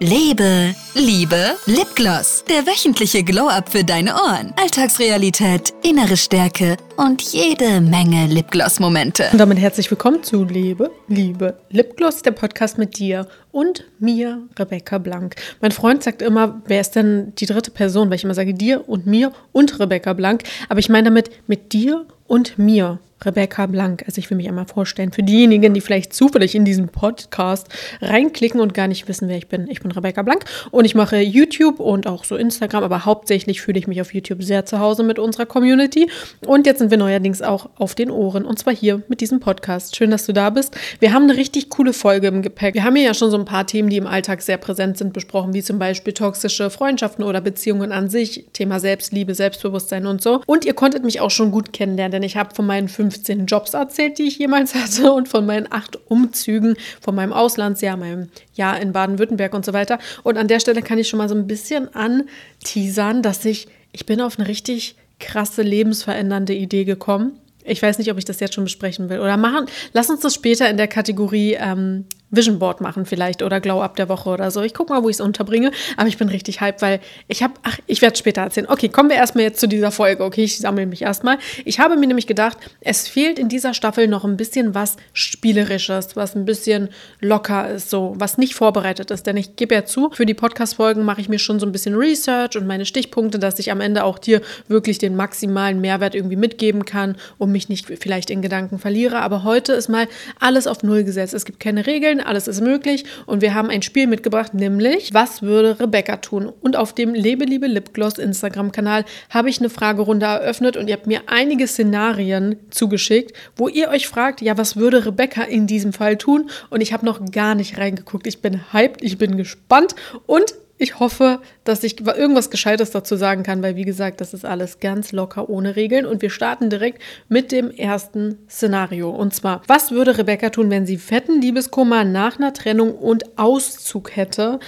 Lebe, Liebe, Lipgloss. Der wöchentliche Glow-Up für deine Ohren. Alltagsrealität, innere Stärke und jede Menge Lipgloss-Momente. Und damit herzlich willkommen zu Lebe, Liebe, Lipgloss, der Podcast mit dir und mir, Rebecca Blank. Mein Freund sagt immer, wer ist denn die dritte Person? Weil ich immer sage dir und mir und Rebecca Blank. Aber ich meine damit mit dir und mir. Rebecca Blank. Also ich will mich einmal vorstellen, für diejenigen, die vielleicht zufällig in diesen Podcast reinklicken und gar nicht wissen, wer ich bin. Ich bin Rebecca Blank und ich mache YouTube und auch so Instagram, aber hauptsächlich fühle ich mich auf YouTube sehr zu Hause mit unserer Community. Und jetzt sind wir neuerdings auch auf den Ohren und zwar hier mit diesem Podcast. Schön, dass du da bist. Wir haben eine richtig coole Folge im Gepäck. Wir haben hier ja schon so ein paar Themen, die im Alltag sehr präsent sind, besprochen, wie zum Beispiel toxische Freundschaften oder Beziehungen an sich, Thema Selbstliebe, Selbstbewusstsein und so. Und ihr konntet mich auch schon gut kennenlernen, denn ich habe von meinen fünf 15 Jobs erzählt, die ich jemals hatte und von meinen acht Umzügen, von meinem Auslandsjahr, meinem Jahr in Baden-Württemberg und so weiter. Und an der Stelle kann ich schon mal so ein bisschen anteasern, dass ich, ich bin auf eine richtig krasse, lebensverändernde Idee gekommen. Ich weiß nicht, ob ich das jetzt schon besprechen will oder machen. Lass uns das später in der Kategorie ähm, Vision Board machen vielleicht oder Glow Up der Woche oder so. Ich gucke mal, wo ich es unterbringe. Aber ich bin richtig hyped, weil ich habe, ach, ich werde später erzählen. Okay, kommen wir erstmal jetzt zu dieser Folge. Okay, ich sammle mich erstmal. Ich habe mir nämlich gedacht, es fehlt in dieser Staffel noch ein bisschen was Spielerisches, was ein bisschen locker ist, so, was nicht vorbereitet ist. Denn ich gebe ja zu, für die Podcast-Folgen mache ich mir schon so ein bisschen Research und meine Stichpunkte, dass ich am Ende auch dir wirklich den maximalen Mehrwert irgendwie mitgeben kann und mich nicht vielleicht in Gedanken verliere. Aber heute ist mal alles auf Null gesetzt. Es gibt keine Regeln spielen, alles ist möglich. Und wir haben ein Spiel mitgebracht, nämlich Was würde Rebecca tun? Und auf dem Lebe, Liebe Lipgloss Instagram-Kanal habe ich eine Fragerunde eröffnet und ihr habt mir einige Szenarien zugeschickt, wo ihr euch fragt, ja, was würde Rebecca in diesem Fall tun? Und ich habe noch gar nicht reingeguckt. Ich bin hyped, ich bin gespannt und ich hoffe, dass ich irgendwas Gescheites dazu sagen kann, weil wie gesagt, das ist alles ganz locker ohne Regeln. Und wir starten direkt mit dem ersten Szenario. Und zwar, was würde Rebecca tun, wenn sie fetten Liebeskummer nach einer Trennung und Auszug hätte?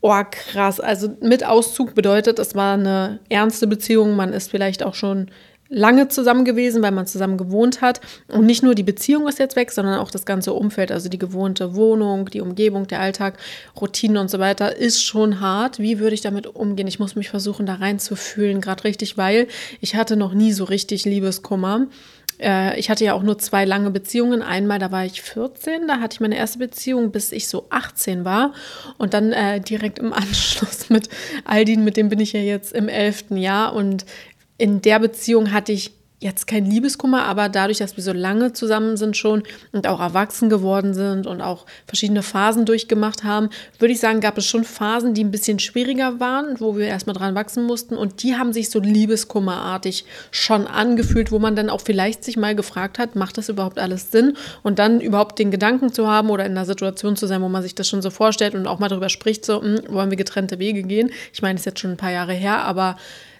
Oh, krass. Also mit Auszug bedeutet, es war eine ernste Beziehung. Man ist vielleicht auch schon lange zusammen gewesen, weil man zusammen gewohnt hat. Und nicht nur die Beziehung ist jetzt weg, sondern auch das ganze Umfeld, also die gewohnte Wohnung, die Umgebung, der Alltag, Routinen und so weiter, ist schon hart. Wie würde ich damit umgehen? Ich muss mich versuchen, da reinzufühlen, gerade richtig, weil ich hatte noch nie so richtig Liebeskummer. Äh, ich hatte ja auch nur zwei lange Beziehungen. Einmal, da war ich 14, da hatte ich meine erste Beziehung, bis ich so 18 war. Und dann äh, direkt im Anschluss mit Aldin, mit dem bin ich ja jetzt im 11. Jahr. Und in der Beziehung hatte ich jetzt kein Liebeskummer, aber dadurch, dass wir so lange zusammen sind schon und auch erwachsen geworden sind und auch verschiedene Phasen durchgemacht haben, würde ich sagen, gab es schon Phasen, die ein bisschen schwieriger waren, wo wir erstmal dran wachsen mussten und die haben sich so liebeskummerartig schon angefühlt, wo man dann auch vielleicht sich mal gefragt hat, macht das überhaupt alles Sinn? Und dann überhaupt den Gedanken zu haben oder in einer Situation zu sein, wo man sich das schon so vorstellt und auch mal darüber spricht, so, mh, hm, wollen wir getrennte Wege gehen? Ich meine, das ist jetzt schon ein paar Jahre her, aber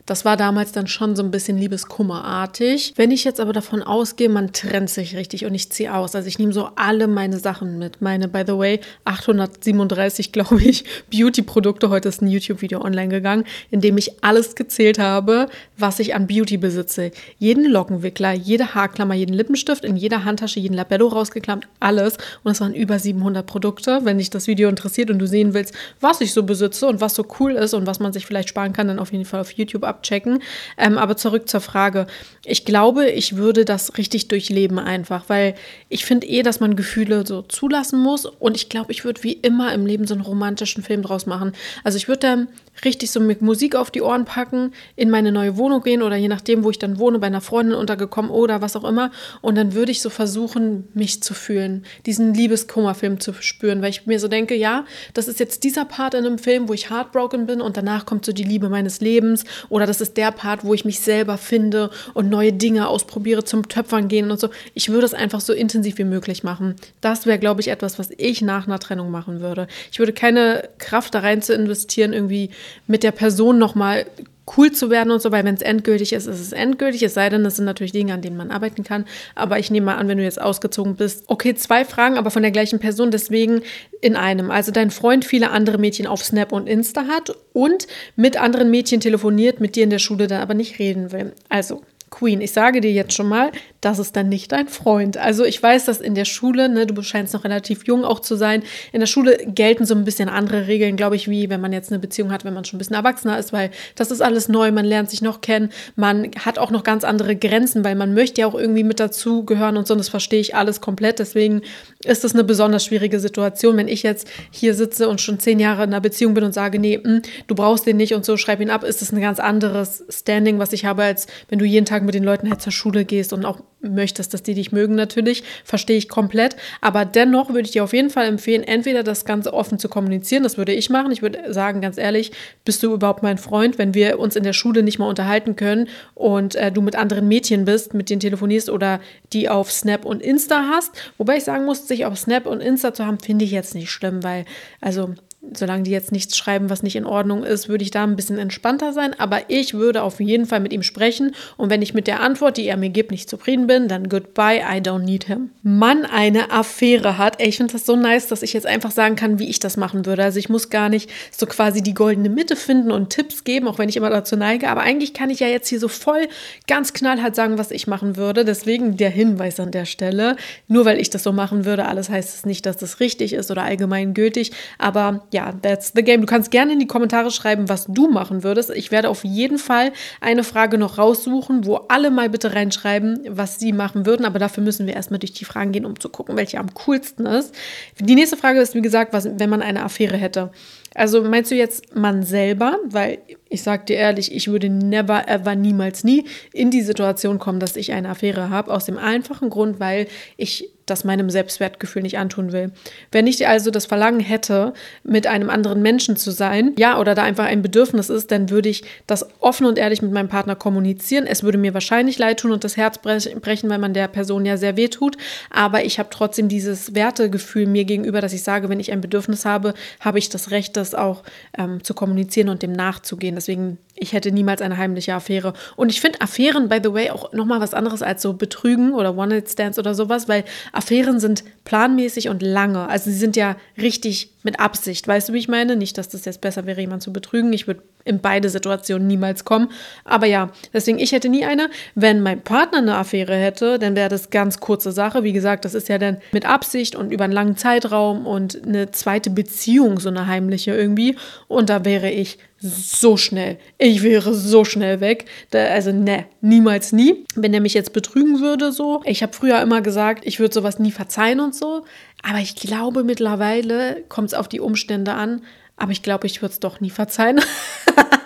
das war damals dann schon so ein bisschen Liebeskummerartig. Wenn ich jetzt aber davon ausgehe, man trennt sich richtig und ich ziehe aus. Also ich nehme so alle meine Sachen mit. Meine, by the way, 837, glaube ich, Beauty-Produkte. Heute ist ein YouTube-Video online gegangen, in dem ich alles gezählt habe, was ich an Beauty besitze. Jeden Lockenwickler, jede Haarklammer, jeden Lippenstift, in jeder Handtasche, jeden Labello rausgeklammert, alles. Und es waren über 700 Produkte. Wenn dich das Video interessiert und du sehen willst, was ich so besitze und was so cool ist und was man sich vielleicht sparen kann, dann auf jeden Fall auf YouTube ab abchecken. Ähm, aber zurück zur Frage. Ich glaube, ich würde das richtig durchleben einfach, weil ich finde eh, dass man Gefühle so zulassen muss. Und ich glaube, ich würde wie immer im Leben so einen romantischen Film draus machen. Also ich würde dann richtig so mit Musik auf die Ohren packen, in meine neue Wohnung gehen oder je nachdem, wo ich dann wohne, bei einer Freundin untergekommen oder was auch immer. Und dann würde ich so versuchen, mich zu fühlen, diesen Liebeskummerfilm zu spüren, weil ich mir so denke, ja, das ist jetzt dieser Part in einem Film, wo ich heartbroken bin und danach kommt so die Liebe meines Lebens oder das ist der Part, wo ich mich selber finde und neue Dinge ausprobiere, zum Töpfern gehen und so. Ich würde es einfach so intensiv wie möglich machen. Das wäre, glaube ich, etwas, was ich nach einer Trennung machen würde. Ich würde keine Kraft da rein zu investieren, irgendwie mit der Person nochmal cool zu werden und so, weil wenn es endgültig ist, ist es endgültig. Es sei denn, es sind natürlich Dinge, an denen man arbeiten kann. Aber ich nehme mal an, wenn du jetzt ausgezogen bist. Okay, zwei Fragen, aber von der gleichen Person, deswegen in einem. Also dein Freund viele andere Mädchen auf Snap und Insta hat und mit anderen Mädchen telefoniert, mit dir in der Schule dann aber nicht reden will. Also, Queen, ich sage dir jetzt schon mal, das ist dann nicht dein Freund. Also ich weiß, dass in der Schule, ne, du scheinst noch relativ jung auch zu sein, in der Schule gelten so ein bisschen andere Regeln, glaube ich, wie wenn man jetzt eine Beziehung hat, wenn man schon ein bisschen erwachsener ist, weil das ist alles neu, man lernt sich noch kennen, man hat auch noch ganz andere Grenzen, weil man möchte ja auch irgendwie mit dazu gehören und so, und das verstehe ich alles komplett. Deswegen ist das eine besonders schwierige Situation, wenn ich jetzt hier sitze und schon zehn Jahre in einer Beziehung bin und sage, nee, mh, hm, du brauchst den nicht und so, schreib ihn ab, ist das ein ganz anderes Standing, was ich habe, als wenn du jeden Tag mit den Leuten halt zur Schule gehst und auch möchtest, dass die dich mögen natürlich, verstehe ich komplett. Aber dennoch würde ich dir auf jeden Fall empfehlen, entweder das Ganze offen zu kommunizieren, das würde ich machen. Ich würde sagen, ganz ehrlich, bist du überhaupt mein Freund, wenn wir uns in der Schule nicht mal unterhalten können und äh, du mit anderen Mädchen bist, mit denen telefonierst oder die auf Snap und Insta hast. Wobei ich sagen muss, sich auf Snap und Insta zu haben, finde ich jetzt nicht schlimm, weil, also solange die jetzt nichts schreiben, was nicht in Ordnung ist, würde ich da ein bisschen entspannter sein. Aber ich würde auf jeden Fall mit ihm sprechen. Und wenn ich mit der Antwort, die er mir gibt, nicht zufrieden bin, dann goodbye, I don't need him. Mann eine Affäre hat. Ey, ich finde das so nice, dass ich jetzt einfach sagen kann, wie ich das machen würde. Also ich muss gar nicht so quasi die goldene Mitte finden und Tipps geben, auch wenn ich immer dazu neige. Aber eigentlich kann ich ja jetzt hier so voll ganz knallhart sagen, was ich machen würde. Deswegen der Hinweis an der Stelle. Nur weil ich das so machen würde, alles heißt es nicht, dass das richtig ist oder allgemein gültig. Aber ja, that's the game. Du kannst gerne in die Kommentare schreiben, was du machen würdest. Ich werde auf jeden Fall eine Frage noch raussuchen, wo alle mal bitte reinschreiben, was sie machen würden. Aber dafür müssen wir erstmal durch die Fragen gehen, um zu gucken, welche am coolsten ist. Die nächste Frage ist, wie gesagt, was, wenn man eine Affäre hätte. Also meinst du jetzt man selber? Weil ich sag dir ehrlich, ich würde never, ever, niemals, nie in die Situation kommen, dass ich eine Affäre habe. Aus dem einfachen Grund, weil ich das meinem Selbstwertgefühl nicht antun will. Wenn ich also das Verlangen hätte, mit einem anderen Menschen zu sein, ja, oder da einfach ein Bedürfnis ist, dann würde ich das offen und ehrlich mit meinem Partner kommunizieren. Es würde mir wahrscheinlich leid tun und das Herz brechen, weil man der Person ja sehr weh tut. Aber ich habe trotzdem dieses Wertegefühl mir gegenüber, dass ich sage, wenn ich ein Bedürfnis habe, habe ich das Recht, das auch ähm, zu kommunizieren und dem nachzugehen. Deswegen, ich hätte niemals eine heimliche Affäre. Und ich finde Affären, by the way, auch nochmal was anderes als so Betrügen oder One-Night-Stands oder sowas, weil Affären sind planmäßig und lange. Also sie sind ja richtig mit Absicht. Weißt du, wie ich meine? Nicht, dass das jetzt besser wäre, jemanden zu betrügen. Ich würde in beide Situationen niemals kommen. Aber ja, deswegen, ich hätte nie eine. Wenn mein Partner eine Affäre hätte, dann wäre das ganz kurze Sache. Wie gesagt, das ist ja dann mit Absicht und über einen langen Zeitraum und eine zweite Beziehung, so eine heimliche irgendwie. Und da wäre ich so schnell. Ich wäre so schnell weg. Da, also ne, niemals nie. Wenn er mich jetzt betrügen würde so. Ich habe früher immer gesagt, ich würde sowas nie verzeihen und so. Aber ich glaube mittlerweile kommt es auf die Umstände an. Aber ich glaube, ich würde es doch nie verzeihen.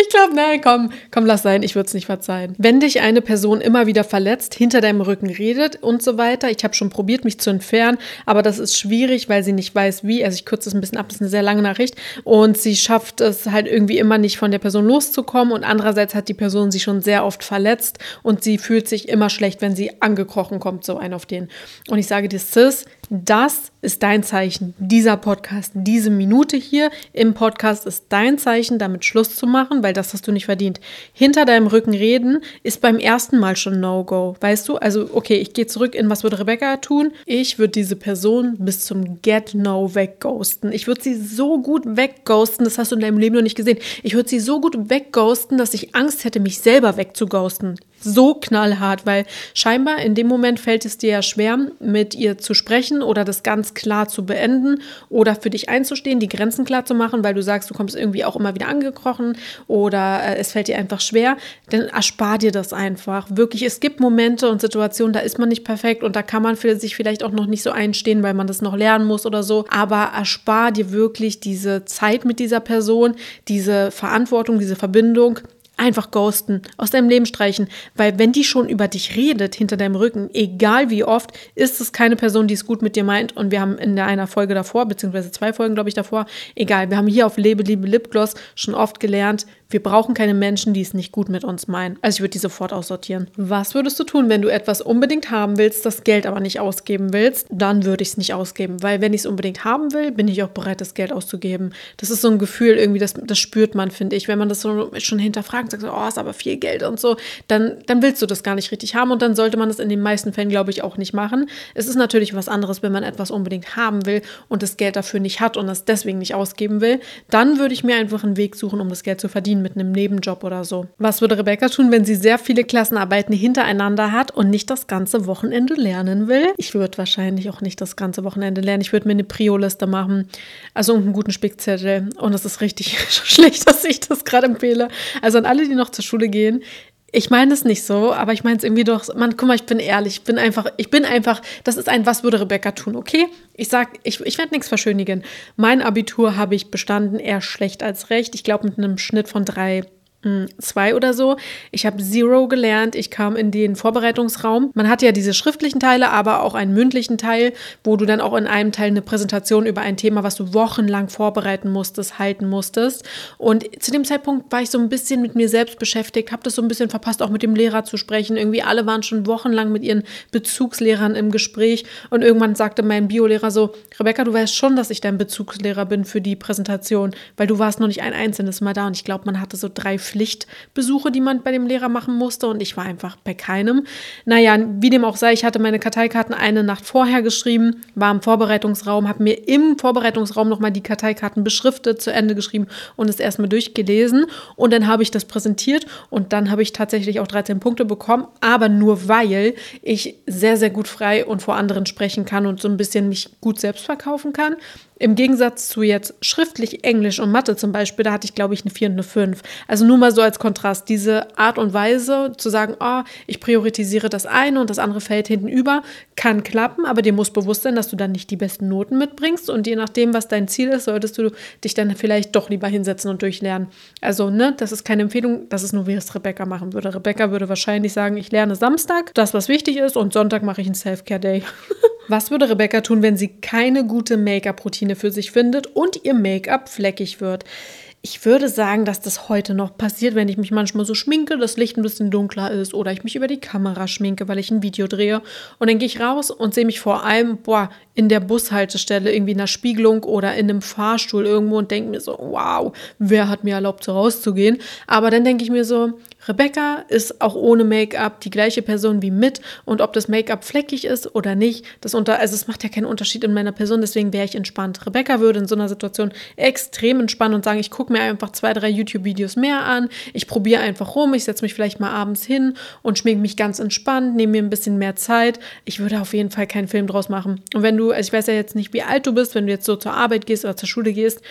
ich glaube, nein, komm, komm, lass sein, ich würde es nicht verzeihen. Wenn dich eine Person immer wieder verletzt, hinter deinem Rücken redet und so weiter, ich habe schon probiert, mich zu entfernen, aber das ist schwierig, weil sie nicht weiß, wie. Also ich kürze es ein bisschen ab, das ist eine sehr lange Nachricht. Und sie schafft es halt irgendwie immer nicht von der Person loszukommen. Und andererseits hat die Person sie schon sehr oft verletzt und sie fühlt sich immer schlecht, wenn sie angekrochen kommt, so ein auf den. Und ich sage dir, Sis, das ist dein Zeichen. Dieser Podcast, diese Minute hier im Podcast ist dein Zeichen, damit Schluss zu machen, weil das hast du nicht verdient. Hinter deinem Rücken reden ist beim ersten Mal schon No-Go. Weißt du? Also, okay, ich gehe zurück in, was würde Rebecca tun? Ich würde diese Person bis zum Get-No wegghosten. Ich würde sie so gut wegghosten, das hast du in deinem Leben noch nicht gesehen. Ich würde sie so gut wegghosten, dass ich Angst hätte, mich selber wegzughosten so knallhart, weil scheinbar in dem Moment fällt es dir ja schwer, mit ihr zu sprechen oder das ganz klar zu beenden oder für dich einzustehen, die Grenzen klar zu machen, weil du sagst, du kommst irgendwie auch immer wieder angekrochen oder äh, es fällt dir einfach schwer, dann erspar dir das einfach. Wirklich, es gibt Momente und Situationen, da ist man nicht perfekt und da kann man für sich vielleicht auch noch nicht so einstehen, weil man das noch lernen muss oder so, aber erspar dir wirklich diese Zeit mit dieser Person, diese Verantwortung, diese Verbindung einfach ghosten, aus deinem Leben streichen, weil wenn die schon über dich redet hinter deinem Rücken, egal wie oft, ist es keine Person, die es gut mit dir meint. Und wir haben in einer Folge davor, beziehungsweise zwei Folgen, glaube ich, davor, egal, wir haben hier auf Lebe, Liebe, Lipgloss schon oft gelernt, wir brauchen keine Menschen, die es nicht gut mit uns meinen. Also ich würde die sofort aussortieren. Was würdest du tun, wenn du etwas unbedingt haben willst, das Geld aber nicht ausgeben willst? Dann würde ich es nicht ausgeben, weil wenn ich es unbedingt haben will, bin ich auch bereit, das Geld auszugeben. Das ist so ein Gefühl irgendwie, das, das spürt man, finde ich. Wenn man das so schon hinterfragt, sagt so, oh, ist aber viel Geld und so, dann, dann willst du das gar nicht richtig haben und dann sollte man das in den meisten Fällen, glaube ich, auch nicht machen. Es ist natürlich was anderes, wenn man etwas unbedingt haben will und das Geld dafür nicht hat und das deswegen nicht ausgeben will. Dann würde ich mir einfach einen Weg suchen, um das Geld zu verdienen verdienen mit einem Nebenjob oder so. Was würde Rebecca tun, wenn sie sehr viele Klassenarbeiten hintereinander hat und nicht das ganze Wochenende lernen will? Ich würde wahrscheinlich auch nicht das ganze Wochenende lernen. Ich würde mir eine Prio-Liste machen, also einen guten Spickzettel. Und es ist richtig schlecht, dass ich das gerade empfehle. Also an alle, die noch zur Schule gehen, ich meine es nicht so, aber ich meine es irgendwie doch. Man, guck mal, ich bin ehrlich, ich bin einfach, ich bin einfach, das ist ein, was würde Rebecca tun, okay? Ich sag, ich, ich werde nichts verschönigen. Mein Abitur habe ich bestanden, eher schlecht als recht. Ich glaube mit einem Schnitt von drei zwei oder so. Ich habe Zero gelernt. Ich kam in den Vorbereitungsraum. Man hat ja diese schriftlichen Teile, aber auch einen mündlichen Teil, wo du dann auch in einem Teil eine Präsentation über ein Thema, was du wochenlang vorbereiten musstest, halten musstest. Und zu dem Zeitpunkt war ich so ein bisschen mit mir selbst beschäftigt, habe das so ein bisschen verpasst, auch mit dem Lehrer zu sprechen. Irgendwie alle waren schon wochenlang mit ihren Bezugslehrern im Gespräch. Und irgendwann sagte mein Biolehrer so, Rebecca, du weißt schon, dass ich dein Bezugslehrer bin für die Präsentation, weil du warst noch nicht ein einzelnes Mal da. Und ich glaube, man hatte so drei, Pflichtbesuche, die man bei dem Lehrer machen musste und ich war einfach bei keinem. Naja, wie dem auch sei, ich hatte meine Karteikarten eine Nacht vorher geschrieben, war im Vorbereitungsraum, habe mir im Vorbereitungsraum nochmal die Karteikarten beschriftet, zu Ende geschrieben und es erstmal durchgelesen und dann habe ich das präsentiert und dann habe ich tatsächlich auch 13 Punkte bekommen, aber nur weil ich sehr, sehr gut frei und vor anderen sprechen kann und so ein bisschen mich gut selbst verkaufen kann. Im Gegensatz zu jetzt schriftlich Englisch und Mathe zum Beispiel, da hatte ich, glaube ich, eine 4 und eine 5. Also nur mal so als Kontrast. Diese Art und Weise zu sagen, oh, ich priorisiere das eine und das andere fällt hinten über, kann klappen, aber dir muss bewusst sein, dass du dann nicht die besten Noten mitbringst und je nachdem, was dein Ziel ist, solltest du dich dann vielleicht doch lieber hinsetzen und durchlernen. Also, ne, das ist keine Empfehlung, das ist nur, wie es Rebecca machen würde. Rebecca würde wahrscheinlich sagen, ich lerne Samstag, das, was wichtig ist, und Sonntag mache ich einen Self-Care-Day. Was würde Rebecca tun, wenn sie keine gute Make-up-Routine für sich findet und ihr Make-up fleckig wird? Ich würde sagen, dass das heute noch passiert, wenn ich mich manchmal so schminke, das Licht ein bisschen dunkler ist oder ich mich über die Kamera schminke, weil ich ein Video drehe. Und dann gehe ich raus und sehe mich vor allem, boah, in der Bushaltestelle, irgendwie in einer Spiegelung oder in einem Fahrstuhl irgendwo und denke mir so, wow, wer hat mir erlaubt, so rauszugehen? Aber dann denke ich mir so, Rebecca ist auch ohne Make-up die gleiche Person wie mit und ob das Make-up fleckig ist oder nicht, das unter, also es macht ja keinen Unterschied in meiner Person, deswegen wäre ich entspannt. Rebecca würde in so einer Situation extrem entspannen und sagen, ich gucke mir einfach zwei, drei YouTube-Videos mehr an, ich probiere einfach rum, ich setze mich vielleicht mal abends hin und schminke mich ganz entspannt, nehme mir ein bisschen mehr Zeit. Ich würde auf jeden Fall keinen Film draus machen. Und wenn du, also ich weiß ja jetzt nicht, wie alt du bist, wenn du jetzt so zur Arbeit gehst oder zur Schule gehst,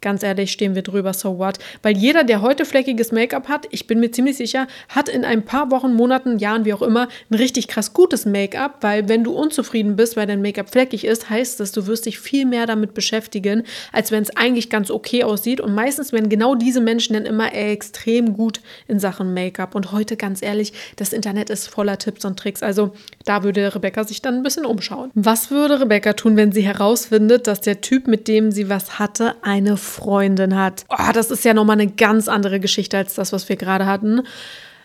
Ganz ehrlich, stehen wir drüber, so what? Weil jeder, der heute fleckiges Make-up hat, ich bin mir ziemlich sicher, hat in ein paar Wochen, Monaten, Jahren, wie auch immer, ein richtig krass gutes Make-up, weil wenn du unzufrieden bist, weil dein Make-up fleckig ist, heißt das, du wirst dich viel mehr damit beschäftigen, als wenn es eigentlich ganz okay aussieht. Und meistens werden genau diese Menschen dann immer extrem gut in Sachen Make-up. Und heute, ganz ehrlich, das Internet ist voller Tipps und Tricks. Also da würde Rebecca sich dann ein bisschen umschauen. Was würde Rebecca tun, wenn sie herausfindet, dass der Typ, mit dem sie was hatte, eine Freundin hat. Oh, das ist ja nochmal eine ganz andere Geschichte als das, was wir gerade hatten.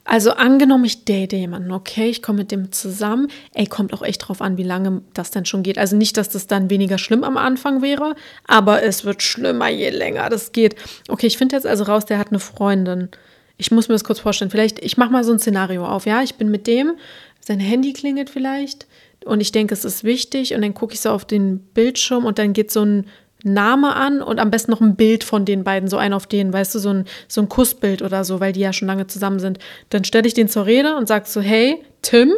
Also angenommen, ich date jemanden, okay, ich komme mit dem zusammen. Ey, kommt auch echt drauf an, wie lange das denn schon geht. Also nicht, dass das dann weniger schlimm am Anfang wäre, aber es wird schlimmer, je länger das geht. Okay, ich finde jetzt also raus, der hat eine Freundin. Ich muss mir das kurz vorstellen. Vielleicht, ich mache mal so ein Szenario auf, ja. Ich bin mit dem, sein Handy klingelt vielleicht und ich denke, es ist wichtig und dann gucke ich so auf den Bildschirm und dann geht so ein Name an und am besten noch ein Bild von den beiden, so ein auf den, weißt du, so ein, so ein Kussbild oder so, weil die ja schon lange zusammen sind. Dann stelle ich den zur Rede und sage so, hey, Tim,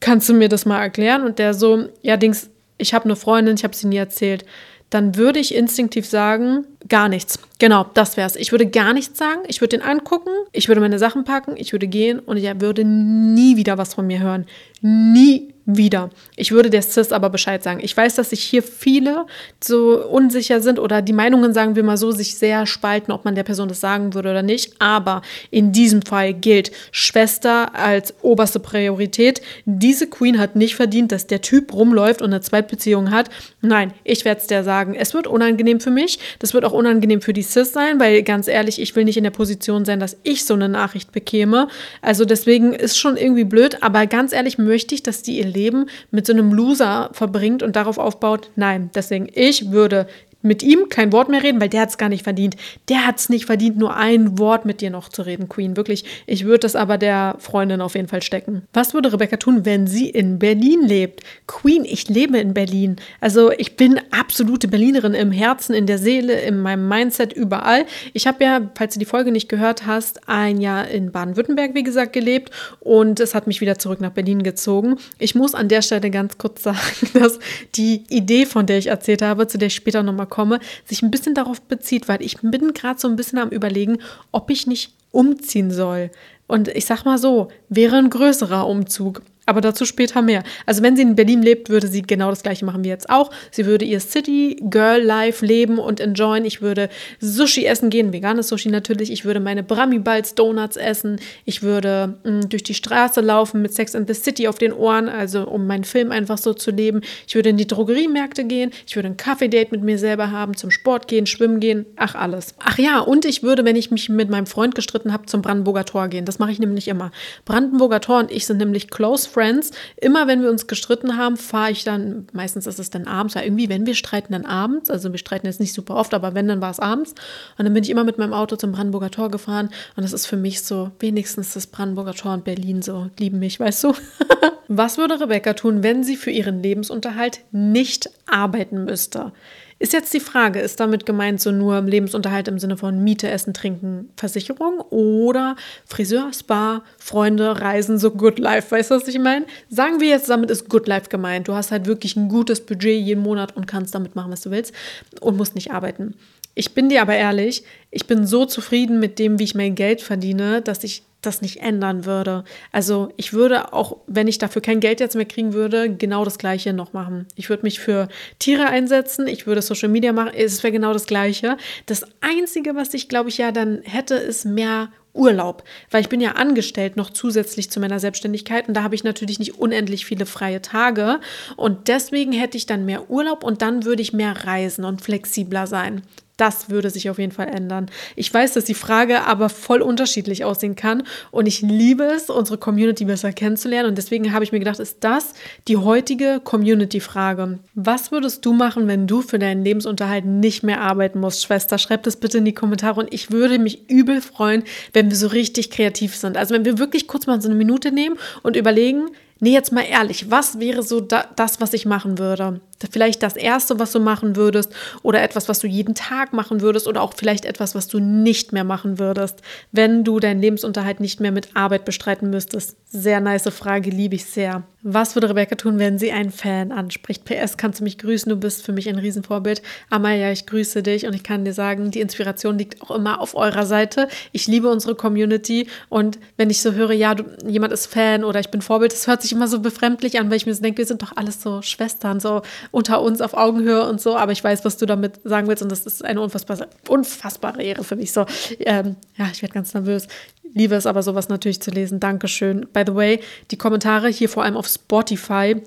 kannst du mir das mal erklären? Und der so, ja, Dings, ich habe eine Freundin, ich habe sie nie erzählt. Dann würde ich instinktiv sagen, gar nichts. Genau, das wär's. Ich würde gar nichts sagen. Ich würde den angucken, ich würde meine Sachen packen, ich würde gehen und ich würde nie wieder was von mir hören. Nie wieder. Ich würde der Cis aber Bescheid sagen. Ich weiß, dass sich hier viele so unsicher sind oder die Meinungen, sagen wir mal so, sich sehr spalten, ob man der Person das sagen würde oder nicht. Aber in diesem Fall gilt Schwester als oberste Priorität. Diese Queen hat nicht verdient, dass der Typ rumläuft und eine Zweitbeziehung hat. Nein, ich werde es der sagen. Es wird unangenehm für mich. Das wird auch unangenehm für die Cis sein, weil ganz ehrlich, ich will nicht in der Position sein, dass ich so eine Nachricht bekäme. Also deswegen ist schon irgendwie blöd. Aber ganz ehrlich möchte ich, dass die ihr Leben mit so einem Loser verbringt und darauf aufbaut. Nein, deswegen, ich würde mit ihm kein Wort mehr reden, weil der hat es gar nicht verdient. Der hat es nicht verdient, nur ein Wort mit dir noch zu reden, Queen. Wirklich, ich würde das aber der Freundin auf jeden Fall stecken. Was würde Rebecca tun, wenn sie in Berlin lebt? Queen, ich lebe in Berlin. Also ich bin absolute Berlinerin im Herzen, in der Seele, in meinem Mindset, überall. Ich habe ja, falls du die Folge nicht gehört hast, ein Jahr in Baden-Württemberg, wie gesagt, gelebt und es hat mich wieder zurück nach Berlin gezogen. Ich muss an der Stelle ganz kurz sagen, dass die Idee, von der ich erzählt habe, zu der ich später nochmal komme, sich ein bisschen darauf bezieht, weil ich bin gerade so ein bisschen am Überlegen, ob ich nicht umziehen soll. Und ich sag mal so, wäre ein größerer Umzug. Aber dazu später mehr. Also wenn sie in Berlin lebt, würde sie genau das gleiche machen wie jetzt auch. Sie würde ihr City Girl Life leben und enjoyen. Ich würde Sushi essen gehen, veganes Sushi natürlich. Ich würde meine Brami Balls Donuts essen. Ich würde mh, mm, durch die Straße laufen mit Sex and the City auf den Ohren, also um meinen Film einfach so zu leben. Ich würde in die Drogeriemärkte gehen. Ich würde ein Kaffee-Date mit mir selber haben, zum Sport gehen, schwimmen gehen. Ach, alles. Ach ja, und ich würde, wenn ich mich mit meinem Freund gestritten habe, zum Brandenburger Tor gehen. Das mache ich nämlich immer. Brandenburger Tor und ich sind nämlich close Friends. Immer wenn wir uns gestritten haben, fahre ich dann, meistens ist es dann abends, weil irgendwie, wenn wir streiten, dann abends. Also wir streiten jetzt nicht super oft, aber wenn, dann war es abends. Und dann bin ich immer mit meinem Auto zum Brandenburger Tor gefahren. Und das ist für mich so, wenigstens das Brandenburger Tor und Berlin so, lieben mich, weißt du? Was würde Rebecca tun, wenn sie für ihren Lebensunterhalt nicht arbeiten müsste? Ist jetzt die Frage, ist damit gemeint so nur Lebensunterhalt im Sinne von Miete, Essen, Trinken, Versicherung oder Friseur, Spa, Freunde, Reisen, so Good Life, weißt du, was ich meine? Sagen wir jetzt, damit ist Good Life gemeint. Du hast halt wirklich ein gutes Budget jeden Monat und kannst damit machen, was du willst und musst nicht arbeiten. Ich bin dir aber ehrlich, ich bin so zufrieden mit dem, wie ich mein Geld verdiene, dass ich das nicht ändern würde. Also ich würde auch, wenn ich dafür kein Geld jetzt mehr kriegen würde, genau das Gleiche noch machen. Ich würde mich für Tiere einsetzen, ich würde Social Media machen, es wäre genau das Gleiche. Das Einzige, was ich glaube ich ja dann hätte, ist mehr Urlaub, weil ich bin ja angestellt noch zusätzlich zu meiner Selbstständigkeit und da habe ich natürlich nicht unendlich viele freie Tage und deswegen hätte ich dann mehr Urlaub und dann würde ich mehr reisen und flexibler sein. Das würde sich auf jeden Fall ändern. Ich weiß, dass die Frage aber voll unterschiedlich aussehen kann und ich liebe es, unsere Community besser kennenzulernen und deswegen habe ich mir gedacht, ist das die heutige Community-Frage? Was würdest du machen, wenn du für deinen Lebensunterhalt nicht mehr arbeiten musst, Schwester? Schreib das bitte in die Kommentare und ich würde mich übel freuen, wenn wir so richtig kreativ sind. Also wenn wir wirklich kurz mal so eine Minute nehmen und überlegen, Nee, jetzt mal ehrlich, was wäre so da, das, was ich machen würde? Vielleicht das Erste, was du machen würdest oder etwas, was du jeden Tag machen würdest oder auch vielleicht etwas, was du nicht mehr machen würdest, wenn du deinen Lebensunterhalt nicht mehr mit Arbeit bestreiten müsstest. Sehr nice Frage, liebe ich sehr. Was würde Rebecca tun, wenn sie einen Fan anspricht? PS, kannst du mich grüßen? Du bist für mich ein Riesenvorbild. Amaya, ich grüße dich und ich kann dir sagen, die Inspiration liegt auch immer auf eurer Seite. Ich liebe unsere Community und wenn ich so höre, ja, du, jemand ist Fan oder ich bin Vorbild, das hört sich immer so befremdlich an, weil ich mir so denke, wir sind doch alles so Schwestern, so unter uns auf Augenhöhe und so. Aber ich weiß, was du damit sagen willst und das ist eine unfassbare, unfassbare Ehre für mich. So, ähm, ja, ich werde ganz nervös. Liebe es aber, sowas natürlich zu lesen. Dankeschön. By the way, die Kommentare hier vor allem auf Spotify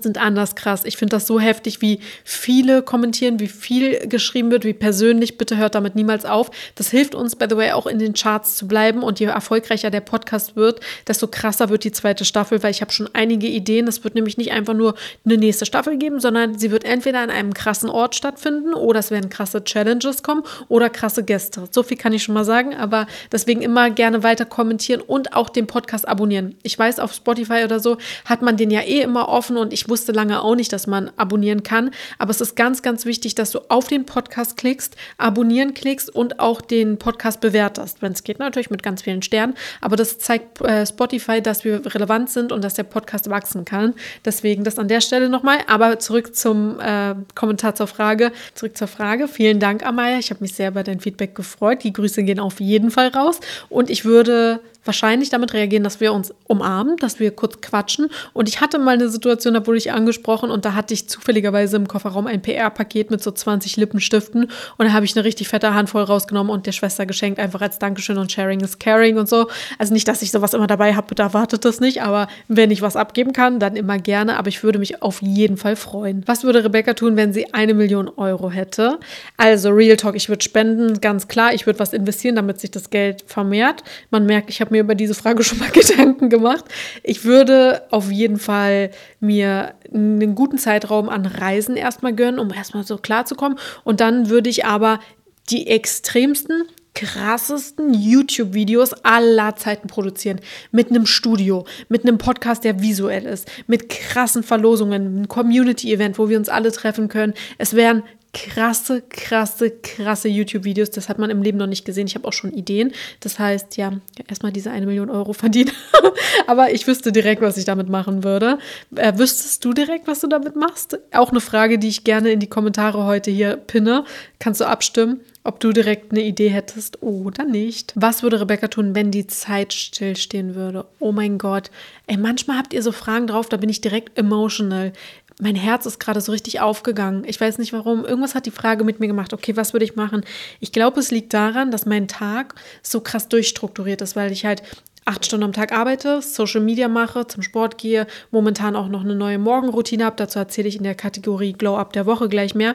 sind anders krass. Ich finde das so heftig, wie viele kommentieren, wie viel geschrieben wird, wie persönlich. Bitte hört damit niemals auf. Das hilft uns, by the way, auch in den Charts zu bleiben. Und je erfolgreicher der Podcast wird, desto krasser wird die zweite Staffel, weil ich habe schon einige Ideen. Es wird nämlich nicht einfach nur eine nächste Staffel geben, sondern sie wird entweder an einem krassen Ort stattfinden oder es werden krasse Challenges kommen oder krasse Gäste. So viel kann ich schon mal sagen. Aber deswegen immer gerne weiter kommentieren und auch den Podcast abonnieren. Ich weiß, auf Spotify oder so hat man den ja eh immer offen und ich ich wusste lange auch nicht, dass man abonnieren kann. Aber es ist ganz, ganz wichtig, dass du auf den Podcast klickst, abonnieren klickst und auch den Podcast bewertest. Wenn es geht, natürlich mit ganz vielen Sternen. Aber das zeigt äh, Spotify, dass wir relevant sind und dass der Podcast wachsen kann. Deswegen das an der Stelle nochmal. Aber zurück zum äh, Kommentar zur Frage. Zurück zur Frage. Vielen Dank, Amaya. Ich habe mich sehr über dein Feedback gefreut. Die Grüße gehen auf jeden Fall raus. Und ich würde wahrscheinlich damit reagieren, dass wir uns umarmen, dass wir kurz quatschen. Und ich hatte mal eine Situation, da wurde ich angesprochen und da hatte ich zufälligerweise im Kofferraum ein PR-Paket mit so 20 Lippenstiften und da habe ich eine richtig fette Handvoll rausgenommen und der Schwester geschenkt, einfach als Dankeschön und Sharing is Caring und so. Also nicht, dass ich sowas immer dabei habe, da wartet das nicht, aber wenn ich was abgeben kann, dann immer gerne. Aber ich würde mich auf jeden Fall freuen. Was würde Rebecca tun, wenn sie eine Million Euro hätte? Also Real Talk, ich würde spenden, ganz klar. Ich würde was investieren, damit sich das Geld vermehrt. Man merkt, ich habe mir über diese Frage schon mal Gedanken gemacht. Ich würde auf jeden Fall mir einen guten Zeitraum an Reisen erstmal gönnen, um erstmal so klarzukommen. Und dann würde ich aber die extremsten krassesten YouTube-Videos aller Zeiten produzieren. Mit einem Studio, mit einem Podcast, der visuell ist, mit krassen Verlosungen, einem Community-Event, wo wir uns alle treffen können. Es wären krasse, krasse, krasse YouTube-Videos. Das hat man im Leben noch nicht gesehen. Ich habe auch schon Ideen. Das heißt, ja, erstmal diese eine Million Euro verdienen. Aber ich wüsste direkt, was ich damit machen würde. Äh, wüsstest du direkt, was du damit machst? Auch eine Frage, die ich gerne in die Kommentare heute hier pinne. Kannst du abstimmen, ob du direkt eine Idee hättest oder nicht. Was würde Rebecca tun, wenn die Zeit stillstehen würde? Oh mein Gott. Ey, manchmal habt ihr so Fragen drauf, da bin ich direkt emotional mein Herz ist gerade so richtig aufgegangen. Ich weiß nicht warum. Irgendwas hat die Frage mit mir gemacht, okay, was würde ich machen? Ich glaube, es liegt daran, dass mein Tag so krass durchstrukturiert ist, weil ich halt acht Stunden am Tag arbeite, Social Media mache, zum Sport gehe, momentan auch noch eine neue Morgenroutine habe. Dazu erzähle ich in der Kategorie Glow Up der Woche gleich mehr.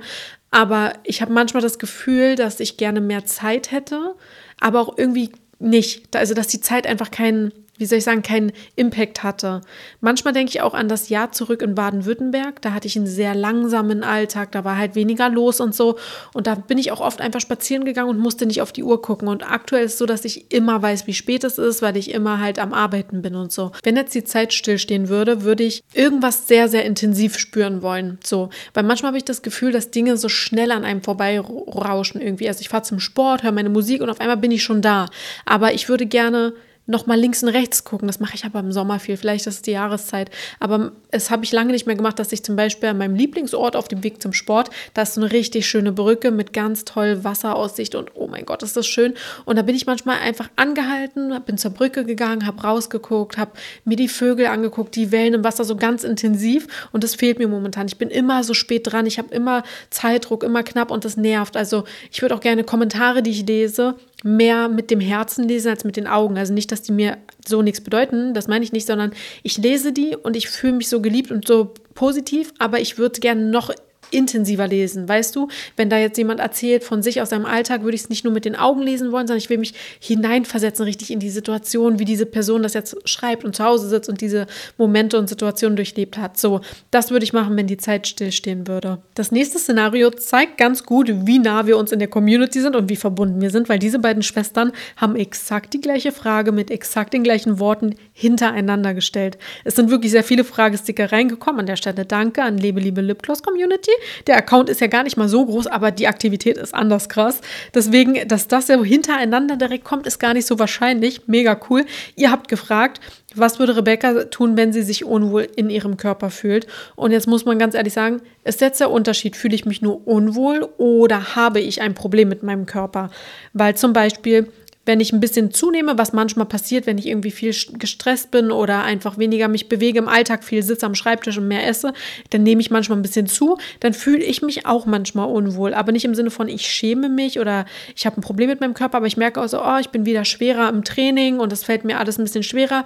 Aber ich habe manchmal das Gefühl, dass ich gerne mehr Zeit hätte, aber auch irgendwie nicht. Also, dass die Zeit einfach keinen wie soll ich sagen, keinen Impact hatte. Manchmal denke ich auch an das Jahr zurück in Baden-Württemberg. Da hatte ich einen sehr langsamen Alltag, da war halt weniger los und so. Und da bin ich auch oft einfach spazieren gegangen und musste nicht auf die Uhr gucken. Und aktuell ist es so, dass ich immer weiß, wie spät es ist, weil ich immer halt am Arbeiten bin und so. Wenn jetzt die Zeit stillstehen würde, würde ich irgendwas sehr, sehr intensiv spüren wollen. So, weil manchmal habe ich das Gefühl, dass Dinge so schnell an einem vorbeirauschen irgendwie. Also ich fahre zum Sport, höre meine Musik und auf einmal bin ich schon da. Aber ich würde gerne nochmal links und rechts gucken. Das mache ich aber im Sommer viel. Vielleicht ist es die Jahreszeit. Aber es habe ich lange nicht mehr gemacht, dass ich zum Beispiel an meinem Lieblingsort auf dem Weg zum Sport, da ist so eine richtig schöne Brücke mit ganz toll Wasseraussicht und oh mein Gott, ist das schön. Und da bin ich manchmal einfach angehalten, bin zur Brücke gegangen, habe rausgeguckt, habe mir die Vögel angeguckt, die Wellen im Wasser so ganz intensiv. Und das fehlt mir momentan. Ich bin immer so spät dran. Ich habe immer Zeitdruck, immer knapp und das nervt. Also ich würde auch gerne Kommentare, die ich lese, mehr mit dem Herzen lesen als mit den Augen. Also nicht, dass die mir so nichts bedeuten, das meine ich nicht, sondern ich lese die und ich fühle mich so geliebt und so positiv, aber ich würde gerne noch intensiver lesen, weißt du? Wenn da jetzt jemand erzählt von sich aus seinem Alltag, würde ich es nicht nur mit den Augen lesen wollen, sondern ich will mich hineinversetzen richtig in die Situation, wie diese Person das jetzt schreibt und zu Hause sitzt und diese Momente und Situationen durchlebt hat. So, das würde ich machen, wenn die Zeit stillstehen würde. Das nächste Szenario zeigt ganz gut, wie nah wir uns in der Community sind und wie verbunden wir sind, weil diese beiden Schwestern haben exakt die gleiche Frage mit exakt den gleichen Worten hintereinander gestellt. Es sind wirklich sehr viele Fragesticker reingekommen. An der Stelle danke an Lebe, Liebe Lipgloss Community. Der Account ist ja gar nicht mal so groß, aber die Aktivität ist anders krass. Deswegen, dass das ja hintereinander direkt kommt, ist gar nicht so wahrscheinlich. Mega cool. Ihr habt gefragt, was würde Rebecca tun, wenn sie sich unwohl in ihrem Körper fühlt? Und jetzt muss man ganz ehrlich sagen, ist jetzt der Unterschied, fühle ich mich nur unwohl oder habe ich ein Problem mit meinem Körper? Weil zum Beispiel wenn ich ein bisschen zunehme, was manchmal passiert, wenn ich irgendwie viel gestresst bin oder einfach weniger mich bewege im Alltag, viel sitze am Schreibtisch und mehr esse, dann nehme ich manchmal ein bisschen zu, dann fühle ich mich auch manchmal unwohl. Aber nicht im Sinne von, ich schäme mich oder ich habe ein Problem mit meinem Körper, aber ich merke auch so, oh, ich bin wieder schwerer im Training und das fällt mir alles ein bisschen schwerer.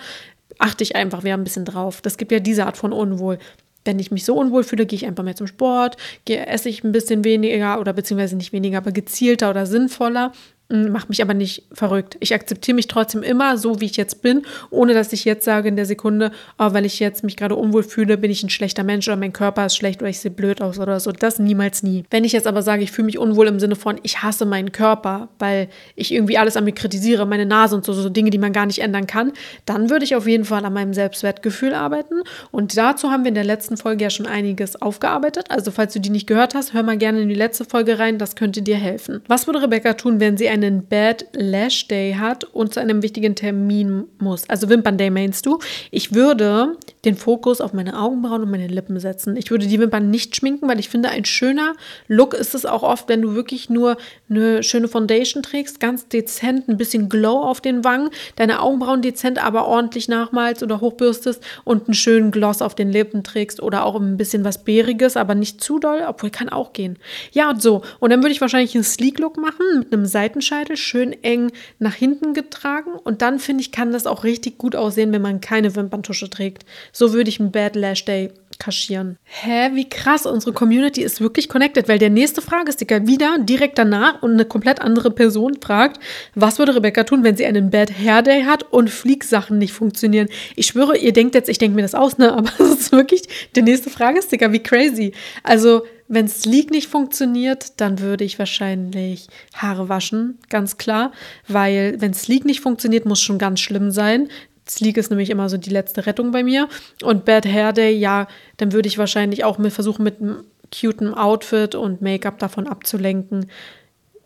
Achte ich einfach wieder ein bisschen drauf. Das gibt ja diese Art von Unwohl wenn ich mich so unwohl fühle, gehe ich einfach mehr zum Sport, gehe, esse ich ein bisschen weniger oder beziehungsweise nicht weniger, aber gezielter oder sinnvoller macht mich aber nicht verrückt. Ich akzeptiere mich trotzdem immer so, wie ich jetzt bin, ohne dass ich jetzt sage in der Sekunde, oh, weil ich jetzt mich gerade unwohl fühle, bin ich ein schlechter Mensch oder mein Körper ist schlecht oder ich sehe blöd aus oder so. Das niemals nie. Wenn ich jetzt aber sage, ich fühle mich unwohl im Sinne von, ich hasse meinen Körper, weil ich irgendwie alles an mir kritisiere, meine Nase und so, so Dinge, die man gar nicht ändern kann, dann würde ich auf jeden Fall an meinem Selbstwertgefühl arbeiten. Und dazu haben wir in der letzten Folge ja schon einiges aufgearbeitet. Also falls du die nicht gehört hast, hör mal gerne in die letzte Folge rein, das könnte dir helfen. Was würde Rebecca tun, wenn sie ein einen Bad Lash Day hat und zu einem wichtigen Termin muss. Also Wimpern Day meinst du? Ich würde den Fokus auf meine Augenbrauen und meine Lippen setzen. Ich würde die Wimpern nicht schminken, weil ich finde, ein schöner Look ist es auch oft, wenn du wirklich nur eine schöne Foundation trägst, ganz dezent, ein bisschen Glow auf den Wangen, deine Augenbrauen dezent, aber ordentlich nachmalst oder hochbürstest und einen schönen Gloss auf den Lippen trägst oder auch ein bisschen was Bäriges, aber nicht zu doll, obwohl kann auch gehen. Ja, und so. Und dann würde ich wahrscheinlich einen Sleek Look machen mit einem Seitenscheitel, schön eng nach hinten getragen. Und dann finde ich, kann das auch richtig gut aussehen, wenn man keine Wimperntusche trägt. So würde ich einen Bad Lash Day kaschieren. Hä, wie krass, unsere Community ist wirklich connected, weil der nächste Fragesticker wieder direkt danach und eine komplett andere Person fragt, was würde Rebecca tun, wenn sie einen Bad Hair Day hat und Fliegsachen nicht funktionieren? Ich schwöre, ihr denkt jetzt, ich denke mir das aus, ne? Aber es ist wirklich der nächste Fragesticker, wie crazy. Also, wenn Sleek nicht funktioniert, dann würde ich wahrscheinlich Haare waschen, ganz klar. Weil, wenn Sleek nicht funktioniert, muss schon ganz schlimm sein. Sleek ist nämlich immer so die letzte Rettung bei mir. Und Bad Hair Day, ja, dann würde ich wahrscheinlich auch mit versuchen, mit einem cuten Outfit und Make-up davon abzulenken.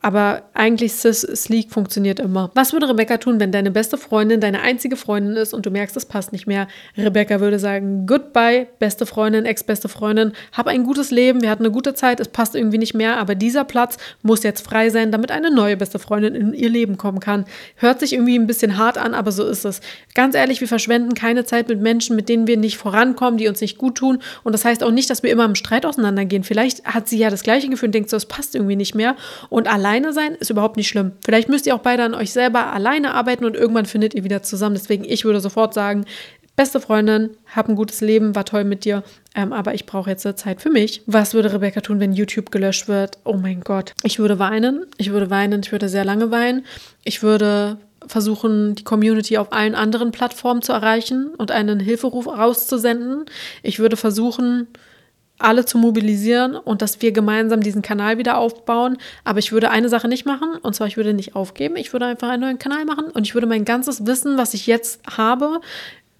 Aber eigentlich Sis Sleek funktioniert immer. Was würde Rebecca tun, wenn deine beste Freundin deine einzige Freundin ist und du merkst, es passt nicht mehr? Rebecca würde sagen, goodbye, beste Freundin, ex-beste Freundin, hab ein gutes Leben, wir hatten eine gute Zeit, es passt irgendwie nicht mehr, aber dieser Platz muss jetzt frei sein, damit eine neue beste Freundin in ihr Leben kommen kann. Hört sich irgendwie ein bisschen hart an, aber so ist es. Ganz ehrlich, wir verschwenden keine Zeit mit Menschen, mit denen wir nicht vorankommen, die uns nicht gut tun. Und das heißt auch nicht, dass wir immer im Streit auseinandergehen. Vielleicht hat sie ja das gleiche Gefühl und denkt so, es passt irgendwie nicht mehr. Und allein alleine sein ist überhaupt nicht schlimm. Vielleicht müsst ihr auch beide an euch selber alleine arbeiten und irgendwann findet ihr wieder zusammen. Deswegen, ich würde sofort sagen, beste Freundin, hab ein gutes Leben, war toll mit dir, ähm, aber ich brauche jetzt Zeit für mich. Was würde Rebecca tun, wenn YouTube gelöscht wird? Oh mein Gott. Ich würde weinen. Ich würde weinen. Ich würde sehr lange weinen. Ich würde versuchen, die Community auf allen anderen Plattformen zu erreichen und einen Hilferuf rauszusenden. Ich würde versuchen, alle zu mobilisieren und dass wir gemeinsam diesen Kanal wieder aufbauen. Aber ich würde eine Sache nicht machen, und zwar ich würde nicht aufgeben. Ich würde einfach einen neuen Kanal machen und ich würde mein ganzes Wissen, was ich jetzt habe,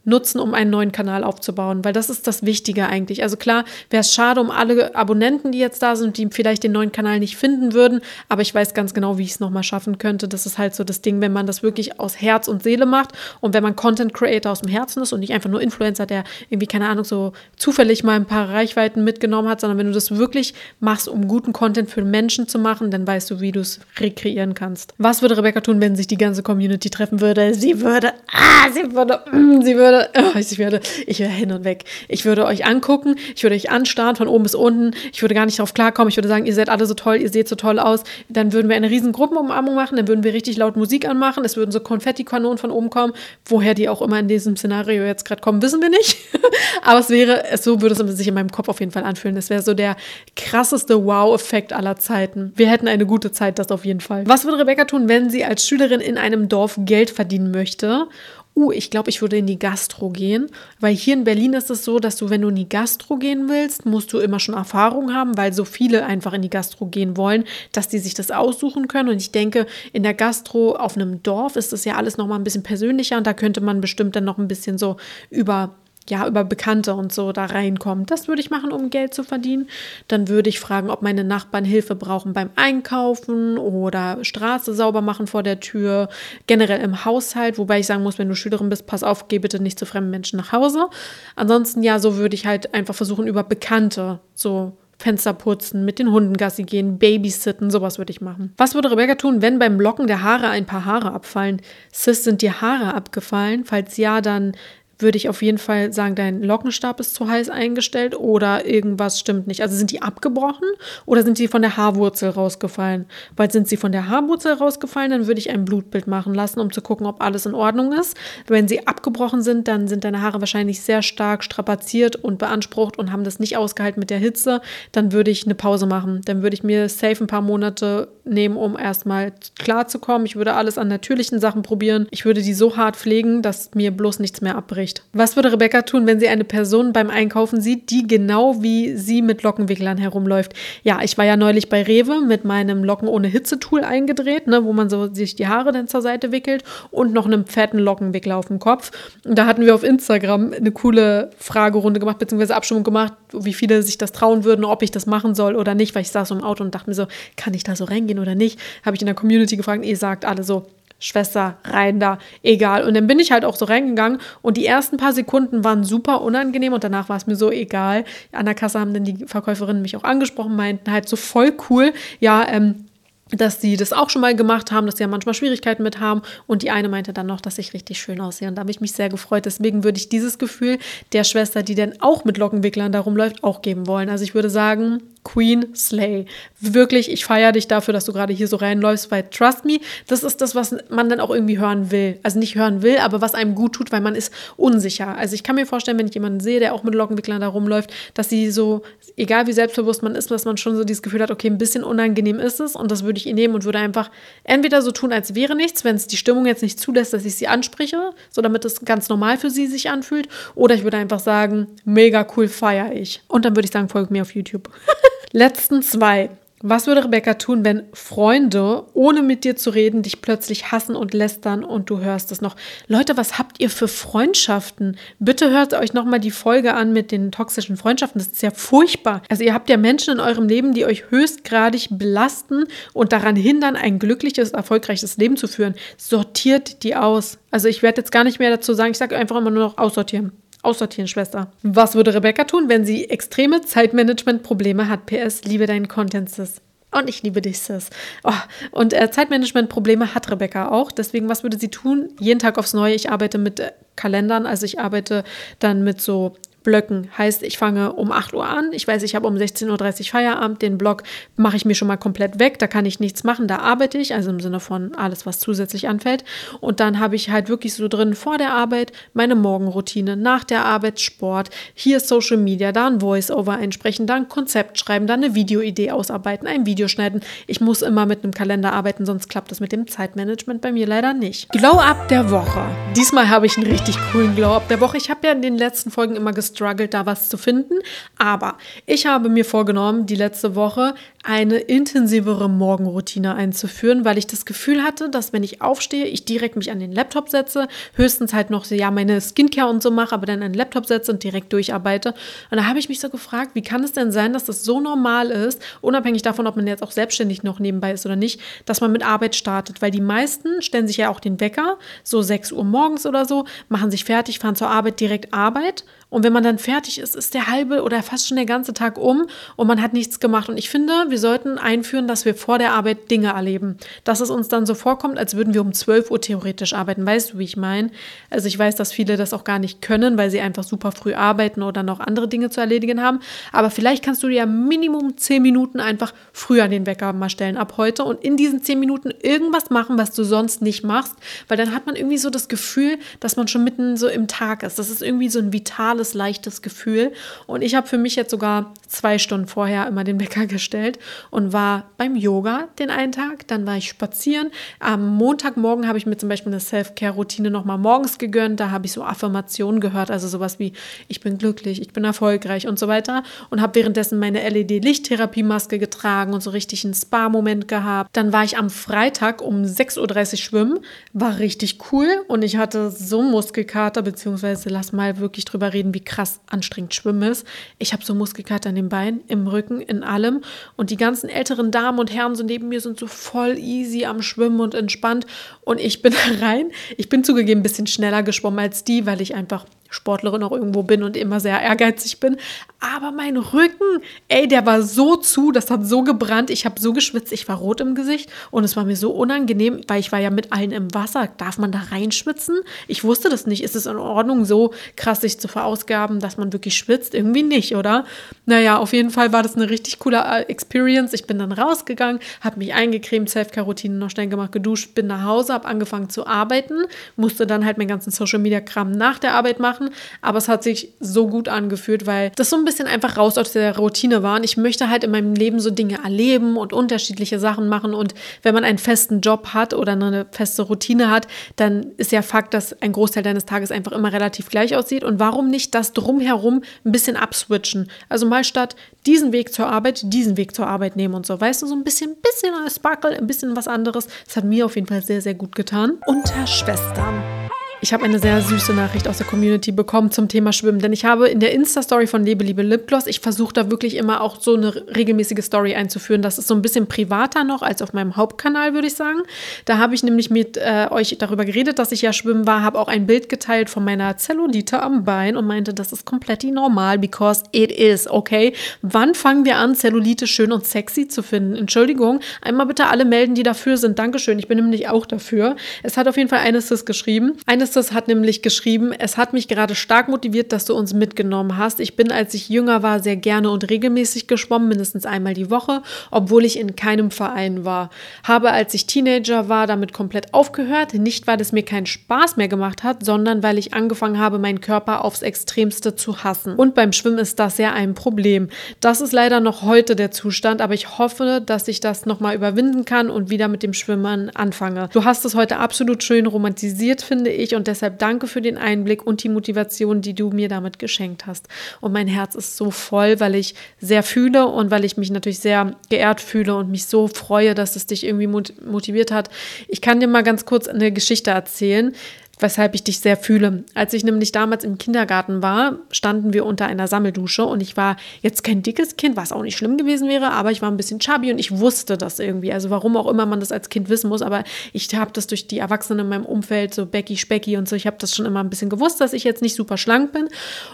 nutzen, um einen neuen Kanal aufzubauen, weil das ist das Wichtige eigentlich. Also klar, wäre es schade um alle Abonnenten, die jetzt da sind, die vielleicht den neuen Kanal nicht finden würden, aber ich weiß ganz genau, wie ich es nochmal schaffen könnte. Das ist halt so das Ding, wenn man das wirklich aus Herz und Seele macht und wenn man Content Creator aus dem Herzen ist und nicht einfach nur Influencer, der irgendwie, keine Ahnung, so zufällig mal ein paar Reichweiten mitgenommen hat, sondern wenn du das wirklich machst, um guten Content für Menschen zu machen, dann weißt du, wie du es rekreieren kannst. Was würde Rebecca tun, wenn sich die ganze Community treffen würde? Sie würde, ah, sie würde, mm, sie würde würde, oh, ich werde, ich wäre hin und weg. Ich würde euch angucken, ich würde euch anstarren von oben bis unten. Ich würde gar nicht darauf klarkommen. Ich würde sagen, ihr seid alle so toll, ihr seht so toll aus. Dann würden wir eine riesen Gruppenumarmung machen, dann würden wir richtig laut Musik anmachen. Es würden so Konfettikanonen von oben kommen. Woher die auch immer in diesem Szenario jetzt gerade kommen, wissen wir nicht. Aber es wäre, so würde es sich in meinem Kopf auf jeden Fall anfühlen. Es wäre so der krasseste Wow-Effekt aller Zeiten. Wir hätten eine gute Zeit, das auf jeden Fall. Was würde Rebecca tun, wenn sie als Schülerin in einem Dorf Geld verdienen möchte uh, ich glaube, ich würde in die Gastro gehen, weil hier in Berlin ist es so, dass du, wenn du in die Gastro gehen willst, musst du immer schon Erfahrung haben, weil so viele einfach in die Gastro gehen wollen, dass die sich das aussuchen können. Und ich denke, in der Gastro auf einem Dorf ist das ja alles nochmal ein bisschen persönlicher und da könnte man bestimmt dann noch ein bisschen so über ja, über Bekannte und so da reinkommt. Das würde ich machen, um Geld zu verdienen. Dann würde ich fragen, ob meine Nachbarn Hilfe brauchen beim Einkaufen oder Straße sauber machen vor der Tür, generell im Haushalt, wobei ich sagen muss, wenn du Schülerin bist, pass auf, geh bitte nicht zu fremden Menschen nach Hause. Ansonsten, ja, so würde ich halt einfach versuchen, über Bekannte so Fenster putzen, mit den Hunden Gassi gehen, Babysitten, sowas würde ich machen. Was würde Rebecca tun, wenn beim Locken der Haare ein paar Haare abfallen? Sis, sind die Haare abgefallen? Falls ja, dann würde ich auf jeden Fall sagen, dein Lockenstab ist zu heiß eingestellt oder irgendwas stimmt nicht. Also sind die abgebrochen oder sind sie von der Haarwurzel rausgefallen? Weil sind sie von der Haarwurzel rausgefallen, dann würde ich ein Blutbild machen lassen, um zu gucken, ob alles in Ordnung ist. Wenn sie abgebrochen sind, dann sind deine Haare wahrscheinlich sehr stark strapaziert und beansprucht und haben das nicht ausgehalten mit der Hitze. Dann würde ich eine Pause machen. Dann würde ich mir safe ein paar Monate nehmen, um erstmal klarzukommen. Ich würde alles an natürlichen Sachen probieren. Ich würde die so hart pflegen, dass mir bloß nichts mehr abbricht spricht. Was würde Rebecca tun, wenn sie eine Person beim Einkaufen sieht, die genau wie sie mit Lockenwicklern herumläuft? Ja, ich war ja neulich bei Rewe mit meinem Locken ohne Hitze-Tool eingedreht, ne, wo man so sich die Haare dann zur Seite wickelt und noch einem fetten Lockenwickler auf dem Kopf. Und da hatten wir auf Instagram eine coole Fragerunde gemacht, beziehungsweise Abstimmung gemacht, wie viele sich das trauen würden, ob ich das machen soll oder nicht, weil ich saß im Auto und dachte mir so, kann ich da so reingehen oder nicht? Habe ich in der Community gefragt, ihr sagt alle so, Schwester, rein da, egal. Und dann bin ich halt auch so reingegangen und die ersten paar Sekunden waren super unangenehm und danach war es mir so egal. An der Kasse haben dann die Verkäuferinnen mich auch angesprochen, meinten halt so voll cool, ja, ähm, dass sie das auch schon mal gemacht haben, dass sie ja manchmal Schwierigkeiten mit haben. Und die eine meinte dann noch, dass ich richtig schön aussehe. Und da habe ich mich sehr gefreut. Deswegen würde ich dieses Gefühl der Schwester, die dann auch mit Lockenwicklern da rumläuft, auch geben wollen. Also ich würde sagen, Queen Slay. Wirklich, ich feiere dich dafür, dass du gerade hier so reinläufst, weil trust me, das ist das, was man dann auch irgendwie hören will. Also nicht hören will, aber was einem gut tut, weil man ist unsicher. Also ich kann mir vorstellen, wenn ich jemanden sehe, der auch mit Lockenwicklern da rumläuft, dass sie so, egal wie selbstbewusst man ist, dass man schon so dieses Gefühl hat, okay, ein bisschen unangenehm ist es und das würde ich ihr nehmen und würde einfach entweder so tun, als wäre nichts, wenn es die Stimmung jetzt nicht zulässt, dass ich sie anspreche, so damit es ganz normal für sie sich anfühlt, oder ich würde einfach sagen, mega cool, feiere ich. Und dann würde ich sagen, folgt mir auf YouTube. Letzten zwei. Was würde Rebecca tun, wenn Freunde, ohne mit dir zu reden, dich plötzlich hassen und lästern und du hörst es noch? Leute, was habt ihr für Freundschaften? Bitte hört euch nochmal die Folge an mit den toxischen Freundschaften. Das ist ja furchtbar. Also ihr habt ja Menschen in eurem Leben, die euch höchstgradig belasten und daran hindern, ein glückliches, erfolgreiches Leben zu führen. Sortiert die aus. Also ich werde jetzt gar nicht mehr dazu sagen, ich sage einfach immer nur noch aussortieren. Aussortieren, Schwester. Was würde Rebecca tun, wenn sie extreme Zeitmanagement-Probleme hat? PS, liebe deinen Content, Sis. Und ich liebe dich, Sis. Oh, und äh, Zeitmanagement-Probleme hat Rebecca auch. Deswegen, was würde sie tun? Jeden Tag aufs Neue. Ich arbeite mit äh, Kalendern, also ich arbeite dann mit so Blöcken. Heißt, ich fange um 8 Uhr an. Ich weiß, ich habe um 16.30 Uhr Feierabend. Den Block mache ich mir schon mal komplett weg. Da kann ich nichts machen. Da arbeite ich, also im Sinne von alles, was zusätzlich anfällt. Und dann habe ich halt wirklich so drin vor der Arbeit meine Morgenroutine, nach der Arbeit Sport, hier Social Media, da ein Voice-Over einsprechen, dann ein Konzept schreiben, dann eine Videoidee ausarbeiten, ein Video schneiden. Ich muss immer mit einem Kalender arbeiten, sonst klappt das mit dem Zeitmanagement bei mir leider nicht. Glow-Up der Woche. Diesmal habe ich einen richtig coolen Glow-Up der Woche. Ich habe ja in den letzten Folgen immer gestreamt gestruggelt, da was zu finden. Aber ich habe mir vorgenommen, die letzte Woche eine intensivere Morgenroutine einzuführen, weil ich das Gefühl hatte, dass wenn ich aufstehe, ich direkt mich an den Laptop setze, höchstens halt noch ja, meine Skincare und so mache, aber dann an den Laptop setze und direkt durcharbeite. Und da habe ich mich so gefragt, wie kann es denn sein, dass das so normal ist, unabhängig davon, ob man jetzt auch selbstständig noch nebenbei ist oder nicht, dass man mit Arbeit startet, weil die meisten stellen sich ja auch den Wecker, so 6 Uhr morgens oder so, machen sich fertig, fahren zur Arbeit, direkt Arbeit und wenn man dann fertig ist, ist der halbe oder fast schon der ganze Tag um und man hat nichts gemacht. Und ich finde, wir sollten einführen, dass wir vor der Arbeit Dinge erleben. Dass es uns dann so vorkommt, als würden wir um 12 Uhr theoretisch arbeiten. Weißt du, wie ich meine? Also ich weiß, dass viele das auch gar nicht können, weil sie einfach super früh arbeiten oder noch andere Dinge zu erledigen haben. Aber vielleicht kannst du dir ja Minimum 10 Minuten einfach früher den Wecker mal stellen ab heute und in diesen 10 Minuten irgendwas machen, was du sonst nicht machst. Weil dann hat man irgendwie so das Gefühl, dass man schon mitten so im Tag ist. Das ist irgendwie so ein vitales leichtes Gefühl. Und ich habe für mich jetzt sogar zwei Stunden vorher immer den Wecker gestellt und war beim Yoga den einen Tag. Dann war ich spazieren. Am Montagmorgen habe ich mir zum Beispiel eine Self-Care-Routine nochmal morgens gegönnt. Da habe ich so Affirmationen gehört, also sowas wie ich bin glücklich, ich bin erfolgreich und so weiter. Und habe währenddessen meine LED-Lichttherapie-Maske getragen und so richtig einen Spa-Moment gehabt. Dann war ich am Freitag um 6.30 Uhr schwimmen. War richtig cool und ich hatte so Muskelkater, beziehungsweise lass mal wirklich drüber reden, wie krass anstrengend Schwimmen ist. Ich habe so Muskelkater in den Beinen, im Rücken, in allem. Und die ganzen älteren Damen und Herren so neben mir sind so voll easy am Schwimmen und entspannt. Und ich bin rein. Ich bin zugegeben ein bisschen schneller geschwommen als die, weil ich einfach Sportlerin auch irgendwo bin und immer sehr ehrgeizig bin. Aber mein Rücken, ey, der war so zu, das hat so gebrannt, ich habe so geschwitzt, ich war rot im Gesicht und es war mir so unangenehm, weil ich war ja mit allen im Wasser. Darf man da reinschwitzen? Ich wusste das nicht. Ist es in Ordnung, so krass sich zu verausgaben, dass man wirklich schwitzt? Irgendwie nicht, oder? Naja, auf jeden Fall war das eine richtig coole äh, Experience. Ich bin dann rausgegangen, habe mich eingecremt, Self-Care-Routine noch schnell gemacht, geduscht, bin nach Hause, habe angefangen zu arbeiten, musste dann halt meinen ganzen Social-Media-Kram nach der Arbeit machen machen. Aber es hat sich so gut angefühlt, weil das so ein bisschen einfach raus aus der Routine war. Und ich möchte halt in meinem Leben so Dinge erleben und unterschiedliche Sachen machen. Und wenn man einen festen Job hat oder eine feste Routine hat, dann ist ja Fakt, dass ein Großteil deines Tages einfach immer relativ gleich aussieht. Und warum nicht das drumherum ein bisschen abswitchen? Also mal statt diesen Weg zur Arbeit, diesen Weg zur Arbeit nehmen und so. Weißt du, so ein bisschen, bisschen Sparkle, ein bisschen was anderes. Das hat mir auf jeden Fall sehr, sehr gut getan. Unter Schwestern. Ich habe eine sehr süße Nachricht aus der Community bekommen zum Thema Schwimmen, denn ich habe in der Insta-Story von Lebe, Liebe Lipgloss, ich versuche da wirklich immer auch so eine regelmäßige Story einzuführen. Das ist so ein bisschen privater noch als auf meinem Hauptkanal, würde ich sagen. Da habe ich nämlich mit äh, euch darüber geredet, dass ich ja schwimmen war, habe auch ein Bild geteilt von meiner Zellulite am Bein und meinte, das ist komplett normal, because it is, okay? Wann fangen wir an, Zellulite schön und sexy zu finden? Entschuldigung, einmal bitte alle melden, die dafür sind. Dankeschön, ich bin nämlich auch dafür. Es hat auf jeden Fall eine Sis geschrieben. Eine Alexis hat nämlich geschrieben, es hat mich gerade stark motiviert, dass du uns mitgenommen hast. Ich bin, als ich jünger war, sehr gerne und regelmäßig geschwommen, mindestens einmal die Woche, obwohl ich in keinem Verein war. Habe, als ich Teenager war, damit komplett aufgehört. Nicht, weil es mir keinen Spaß mehr gemacht hat, sondern weil ich angefangen habe, meinen Körper aufs Extremste zu hassen. Und beim Schwimmen ist das ja ein Problem. Das ist leider noch heute der Zustand, aber ich hoffe, dass ich das nochmal überwinden kann und wieder mit dem Schwimmen anfange. Du hast es heute absolut schön romantisiert, finde ich, und deshalb danke für den Einblick und die Motivation, die du mir damit geschenkt hast. Und mein Herz ist so voll, weil ich sehr fühle und weil ich mich natürlich sehr geehrt fühle und mich so freue, dass es dich irgendwie motiviert hat. Ich kann dir mal ganz kurz eine Geschichte erzählen weshalb ich dich sehr fühle. Als ich nämlich damals im Kindergarten war, standen wir unter einer Sammeldusche und ich war jetzt kein dickes Kind, was auch nicht schlimm gewesen wäre, aber ich war ein bisschen chubby und ich wusste das irgendwie. Also warum auch immer man das als Kind wissen muss, aber ich habe das durch die Erwachsenen in meinem Umfeld, so Becky, Specky und so, ich habe das schon immer ein bisschen gewusst, dass ich jetzt nicht super schlank bin.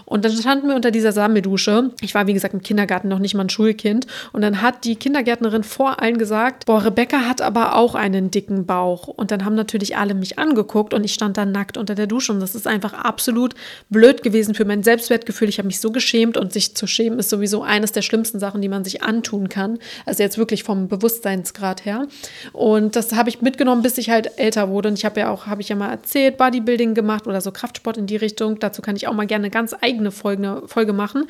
Und dann standen wir unter dieser Sammeldusche. Ich war, wie gesagt, im Kindergarten noch nicht mal ein Schulkind. Und dann hat die Kindergärtnerin vor allen gesagt, boah, Rebecca hat aber auch einen dicken Bauch. Und dann haben natürlich alle mich angeguckt und ich stand dann nackt unter der Dusche. Und das ist einfach absolut blöd gewesen für mein Selbstwertgefühl. Ich habe mich so geschämt und sich zu schämen ist sowieso eines der schlimmsten Sachen, die man sich antun kann. Also jetzt wirklich vom Bewusstseinsgrad her. Und das habe ich mitgenommen, bis ich halt älter wurde. Und ich habe ja auch, habe ich ja mal erzählt, Bodybuilding gemacht oder so Kraftsport in die Richtung. Dazu kann ich auch mal gerne eine ganz eigene Folge, Folge machen.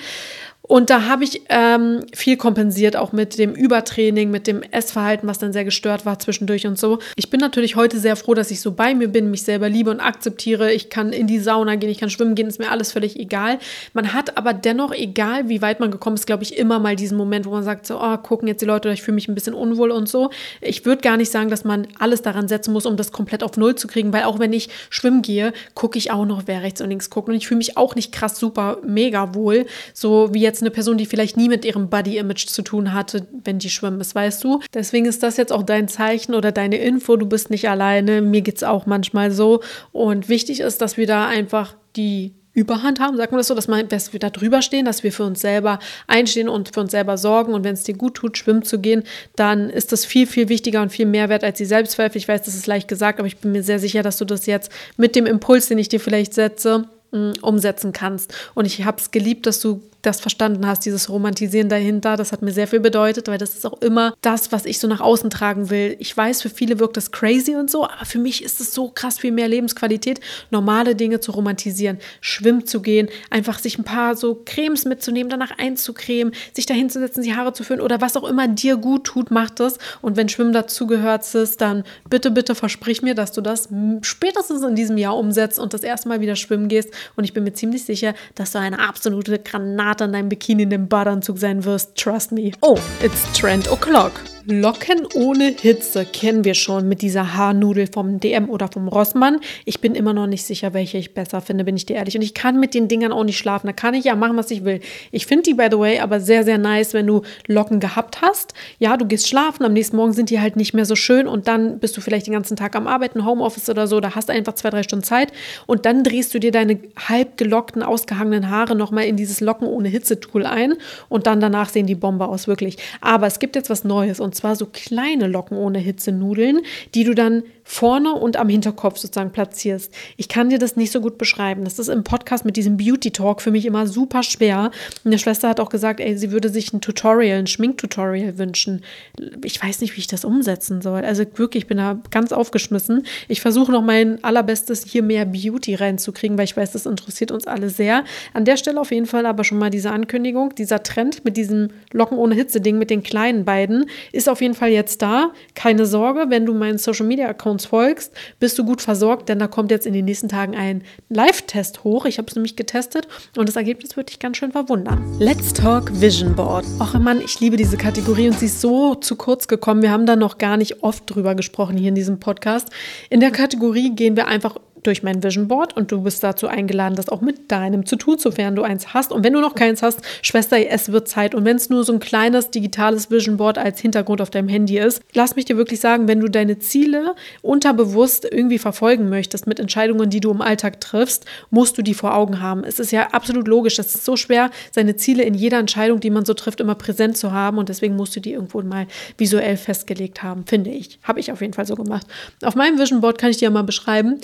Und da habe ich ähm, viel kompensiert, auch mit dem Übertraining, mit dem Essverhalten, was dann sehr gestört war zwischendurch und so. Ich bin natürlich heute sehr froh, dass ich so bei mir bin, mich selber liebe und akzeptiere. Ich kann in die Sauna gehen, ich kann schwimmen gehen, ist mir alles völlig egal. Man hat aber dennoch, egal wie weit man gekommen ist, glaube ich, immer mal diesen Moment, wo man sagt, so, oh, gucken jetzt die Leute, ich fühle mich ein bisschen unwohl und so. Ich würde gar nicht sagen, dass man alles daran setzen muss, um das komplett auf Null zu kriegen, weil auch wenn ich schwimmen gehe, gucke ich auch noch, wer rechts und links guckt. Und ich fühle mich auch nicht krass super mega wohl, so wie jetzt eine Person, die vielleicht nie mit ihrem Body-Image zu tun hatte, wenn die schwimmen ist, weißt du? Deswegen ist das jetzt auch dein Zeichen oder deine Info, du bist nicht alleine. Mir geht es auch manchmal so. Und wichtig ist, dass wir da einfach die Überhand haben, sagen wir das so, dass, man, dass wir da drüber stehen, dass wir für uns selber einstehen und für uns selber sorgen. Und wenn es dir gut tut, schwimmen zu gehen, dann ist das viel, viel wichtiger und viel mehr wert als die Selbstzweifel. Ich weiß, das ist leicht gesagt, aber ich bin mir sehr sicher, dass du das jetzt mit dem Impuls, den ich dir vielleicht setze, mm, umsetzen kannst. Und ich habe es geliebt, dass du das verstanden hast, dieses Romantisieren dahinter. Das hat mir sehr viel bedeutet, weil das ist auch immer das, was ich so nach außen tragen will. Ich weiß, für viele wirkt das crazy und so, aber für mich ist es so krass viel mehr Lebensqualität, normale Dinge zu romantisieren, schwimmen zu gehen, einfach sich ein paar so Cremes mitzunehmen, danach einzucremen, sich dahin zu setzen, die Haare zu föhnen oder was auch immer dir gut tut, macht das. Und wenn Schwimmen dazugehört ist, dann bitte, bitte versprich mir, dass du das spätestens in diesem Jahr umsetzt und das erste Mal wieder schwimmen gehst. Und ich bin mir ziemlich sicher, dass du eine absolute Granate hart an deinem Bikini in dem Badeanzug sein wirst. Trust me. Oh, it's Trend O'Clock. Locken ohne Hitze kennen wir schon mit dieser Haarnudel vom DM oder vom Rossmann. Ich bin immer noch nicht sicher, welche ich besser finde, bin ich dir ehrlich. Und ich kann mit den Dingern auch nicht schlafen. Da kann ich ja machen, was ich will. Ich finde die, by the way, aber sehr, sehr nice, wenn du Locken gehabt hast. Ja, du gehst schlafen, am nächsten Morgen sind die halt nicht mehr so schön und dann bist du vielleicht den ganzen Tag am Arbeiten, Homeoffice oder so. Da hast du einfach zwei, drei Stunden Zeit und dann drehst du dir deine halb gelockten, ausgehangenen Haare nochmal in dieses Locken ohne Hitze-Tool ein und dann danach sehen die Bombe aus, wirklich. Aber es gibt jetzt was Neues und zwar so kleine Locken ohne Hitzenudeln, die du dann vorne und am Hinterkopf sozusagen platzierst. Ich kann dir das nicht so gut beschreiben. Das ist im Podcast mit diesem Beauty Talk für mich immer super schwer. Meine Schwester hat auch gesagt, ey, sie würde sich ein Tutorial, ein Schminktutorial wünschen. Ich weiß nicht, wie ich das umsetzen soll. Also wirklich, ich bin da ganz aufgeschmissen. Ich versuche noch mein allerbestes, hier mehr Beauty reinzukriegen, weil ich weiß, das interessiert uns alle sehr. An der Stelle auf jeden Fall aber schon mal diese Ankündigung, dieser Trend mit diesem Locken ohne Hitze-Ding mit den kleinen beiden ist auf jeden Fall jetzt da. Keine Sorge, wenn du meinen Social Media Account uns folgst, bist du gut versorgt, denn da kommt jetzt in den nächsten Tagen ein Live-Test hoch. Ich habe es nämlich getestet und das Ergebnis wird dich ganz schön verwundern. Let's Talk Vision Board. Och Mann, ich liebe diese Kategorie und sie ist so zu kurz gekommen. Wir haben da noch gar nicht oft drüber gesprochen hier in diesem Podcast. In der Kategorie gehen wir einfach durch mein Vision Board und du bist dazu eingeladen, das auch mit deinem zu tun, sofern du eins hast. Und wenn du noch keins hast, Schwester, es wird Zeit. Und wenn es nur so ein kleines digitales Vision Board als Hintergrund auf deinem Handy ist, lass mich dir wirklich sagen, wenn du deine Ziele unterbewusst irgendwie verfolgen möchtest mit Entscheidungen, die du im Alltag triffst, musst du die vor Augen haben. Es ist ja absolut logisch. Es ist so schwer, seine Ziele in jeder Entscheidung, die man so trifft, immer präsent zu haben. Und deswegen musst du die irgendwo mal visuell festgelegt haben, finde ich. Habe ich auf jeden Fall so gemacht. Auf meinem Vision Board kann ich dir mal beschreiben,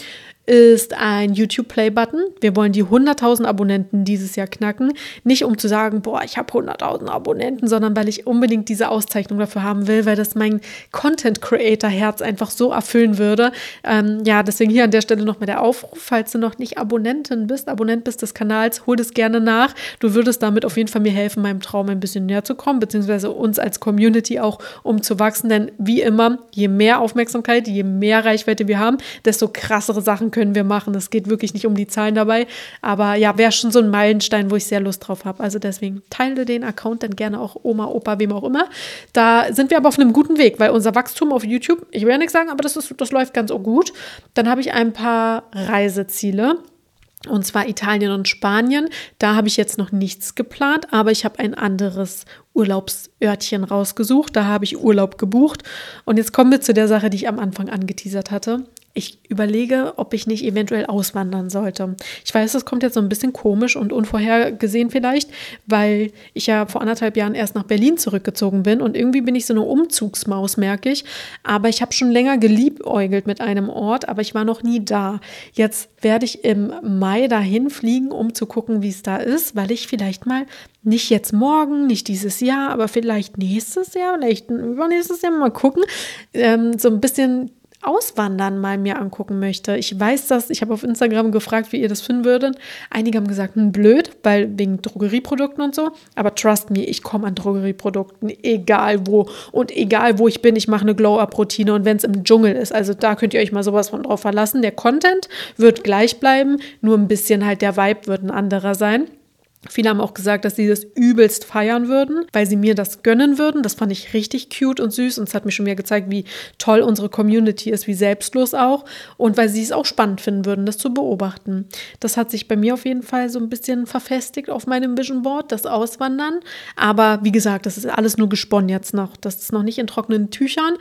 ist ein YouTube-Play-Button. Wir wollen die 100.000 Abonnenten dieses Jahr knacken. Nicht um zu sagen, boah, ich habe 100.000 Abonnenten, sondern weil ich unbedingt diese Auszeichnung dafür haben will, weil das mein Content-Creator-Herz einfach so erfüllen würde. Ähm, ja, deswegen hier an der Stelle nochmal der Aufruf, falls du noch nicht Abonnentin bist, Abonnent bist des Kanals, hol das gerne nach. Du würdest damit auf jeden Fall mir helfen, meinem Traum ein bisschen näher zu kommen, beziehungsweise uns als Community auch um zu wachsen. Denn wie immer, je mehr Aufmerksamkeit, je mehr Reichweite wir haben, desto krassere Sachen können wir machen. Es geht wirklich nicht um die Zahlen dabei. Aber ja, wäre schon so ein Meilenstein, wo ich sehr Lust drauf habe. Also deswegen teile den Account dann gerne auch Oma, Opa, wem auch immer. Da sind wir aber auf einem guten Weg, weil unser Wachstum auf YouTube, ich will ja nichts sagen, aber das, ist, das läuft ganz gut. Dann habe ich ein paar Reiseziele. Und zwar Italien und Spanien. Da habe ich jetzt noch nichts geplant, aber ich habe ein anderes Urlaubsörtchen rausgesucht. Da habe ich Urlaub gebucht. Und jetzt kommen wir zu der Sache, die ich am Anfang angeteasert hatte ich überlege, ob ich nicht eventuell auswandern sollte. Ich weiß, das kommt jetzt so ein bisschen komisch und unvorhergesehen vielleicht, weil ich ja vor anderthalb Jahren erst nach Berlin zurückgezogen bin und irgendwie bin ich so eine Umzugsmaus, merke ich. Aber ich habe schon länger geliebäugelt mit einem Ort, aber ich war noch nie da. Jetzt werde ich im Mai dahin fliegen, um zu gucken, wie es da ist, weil ich vielleicht mal nicht jetzt morgen, nicht dieses Jahr, aber vielleicht nächstes Jahr, vielleicht übernächstes Jahr mal gucken, ähm, so ein bisschen Auswandern mal mir angucken möchte. Ich weiß das, ich habe auf Instagram gefragt, wie ihr das finden würdet. Einige haben gesagt, hm, blöd, weil wegen Drogerieprodukten und so. Aber trust me, ich komme an Drogerieprodukten, egal wo. Und egal wo ich bin, ich mache eine Glow-Up-Routine und wenn es im Dschungel ist. Also da könnt ihr euch mal sowas von drauf verlassen. Der Content wird gleich bleiben, nur ein bisschen halt der Vibe wird ein anderer sein. Viele haben auch gesagt, dass sie das übelst feiern würden, weil sie mir das gönnen würden. Das fand ich richtig cute und süß und es hat mir schon wieder gezeigt, wie toll unsere Community ist, wie selbstlos auch und weil sie es auch spannend finden würden, das zu beobachten. Das hat sich bei mir auf jeden Fall so ein bisschen verfestigt auf meinem Vision Board, das Auswandern. Aber wie gesagt, das ist alles nur gesponnen jetzt noch. Das ist noch nicht in trockenen Tüchern.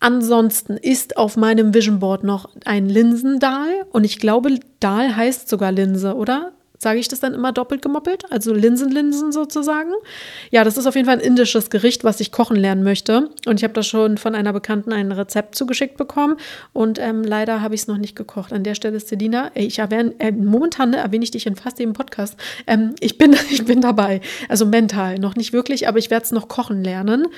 Ansonsten ist auf meinem Vision Board noch ein Linsendahl und ich glaube, Dahl heißt sogar Linse, oder? Sage ich das dann immer doppelt gemoppelt, also Linsenlinsen sozusagen. Ja, das ist auf jeden Fall ein indisches Gericht, was ich kochen lernen möchte. Und ich habe da schon von einer Bekannten ein Rezept zugeschickt bekommen und ähm, leider habe ich es noch nicht gekocht. An der Stelle, Selina, ich erwähne, äh, momentan erwähne ich dich in fast jedem Podcast. Ähm, ich, bin, ich bin dabei, also mental, noch nicht wirklich, aber ich werde es noch kochen lernen.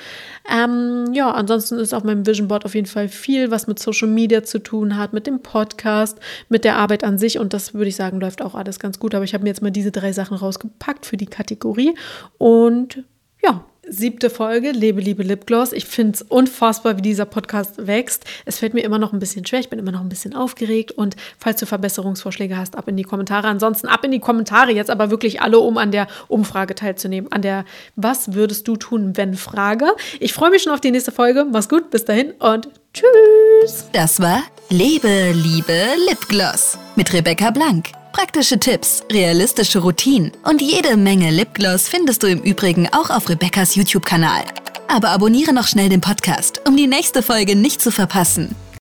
Ähm, ja, ansonsten ist auf meinem Vision Board auf jeden Fall viel, was mit Social Media zu tun hat, mit dem Podcast, mit der Arbeit an sich und das würde ich sagen, läuft auch alles ganz gut. Aber ich habe mir jetzt mal diese drei Sachen rausgepackt für die Kategorie. Und ja, siebte Folge, Lebe, Liebe, Lipgloss. Ich finde es unfassbar, wie dieser Podcast wächst. Es fällt mir immer noch ein bisschen schwer. Ich bin immer noch ein bisschen aufgeregt. Und falls du Verbesserungsvorschläge hast, ab in die Kommentare. Ansonsten ab in die Kommentare jetzt aber wirklich alle, um an der Umfrage teilzunehmen. An der Was würdest du tun, wenn Frage. Ich freue mich schon auf die nächste Folge. Mach's gut, bis dahin und tschüss. Das war Lebe, Liebe, Lipgloss mit Rebecca Blank. Praktische Tipps, realistische Routinen und jede Menge Lipgloss findest du im Übrigen auch auf Rebecca's YouTube-Kanal. Aber abonniere noch schnell den Podcast, um die nächste Folge nicht zu verpassen.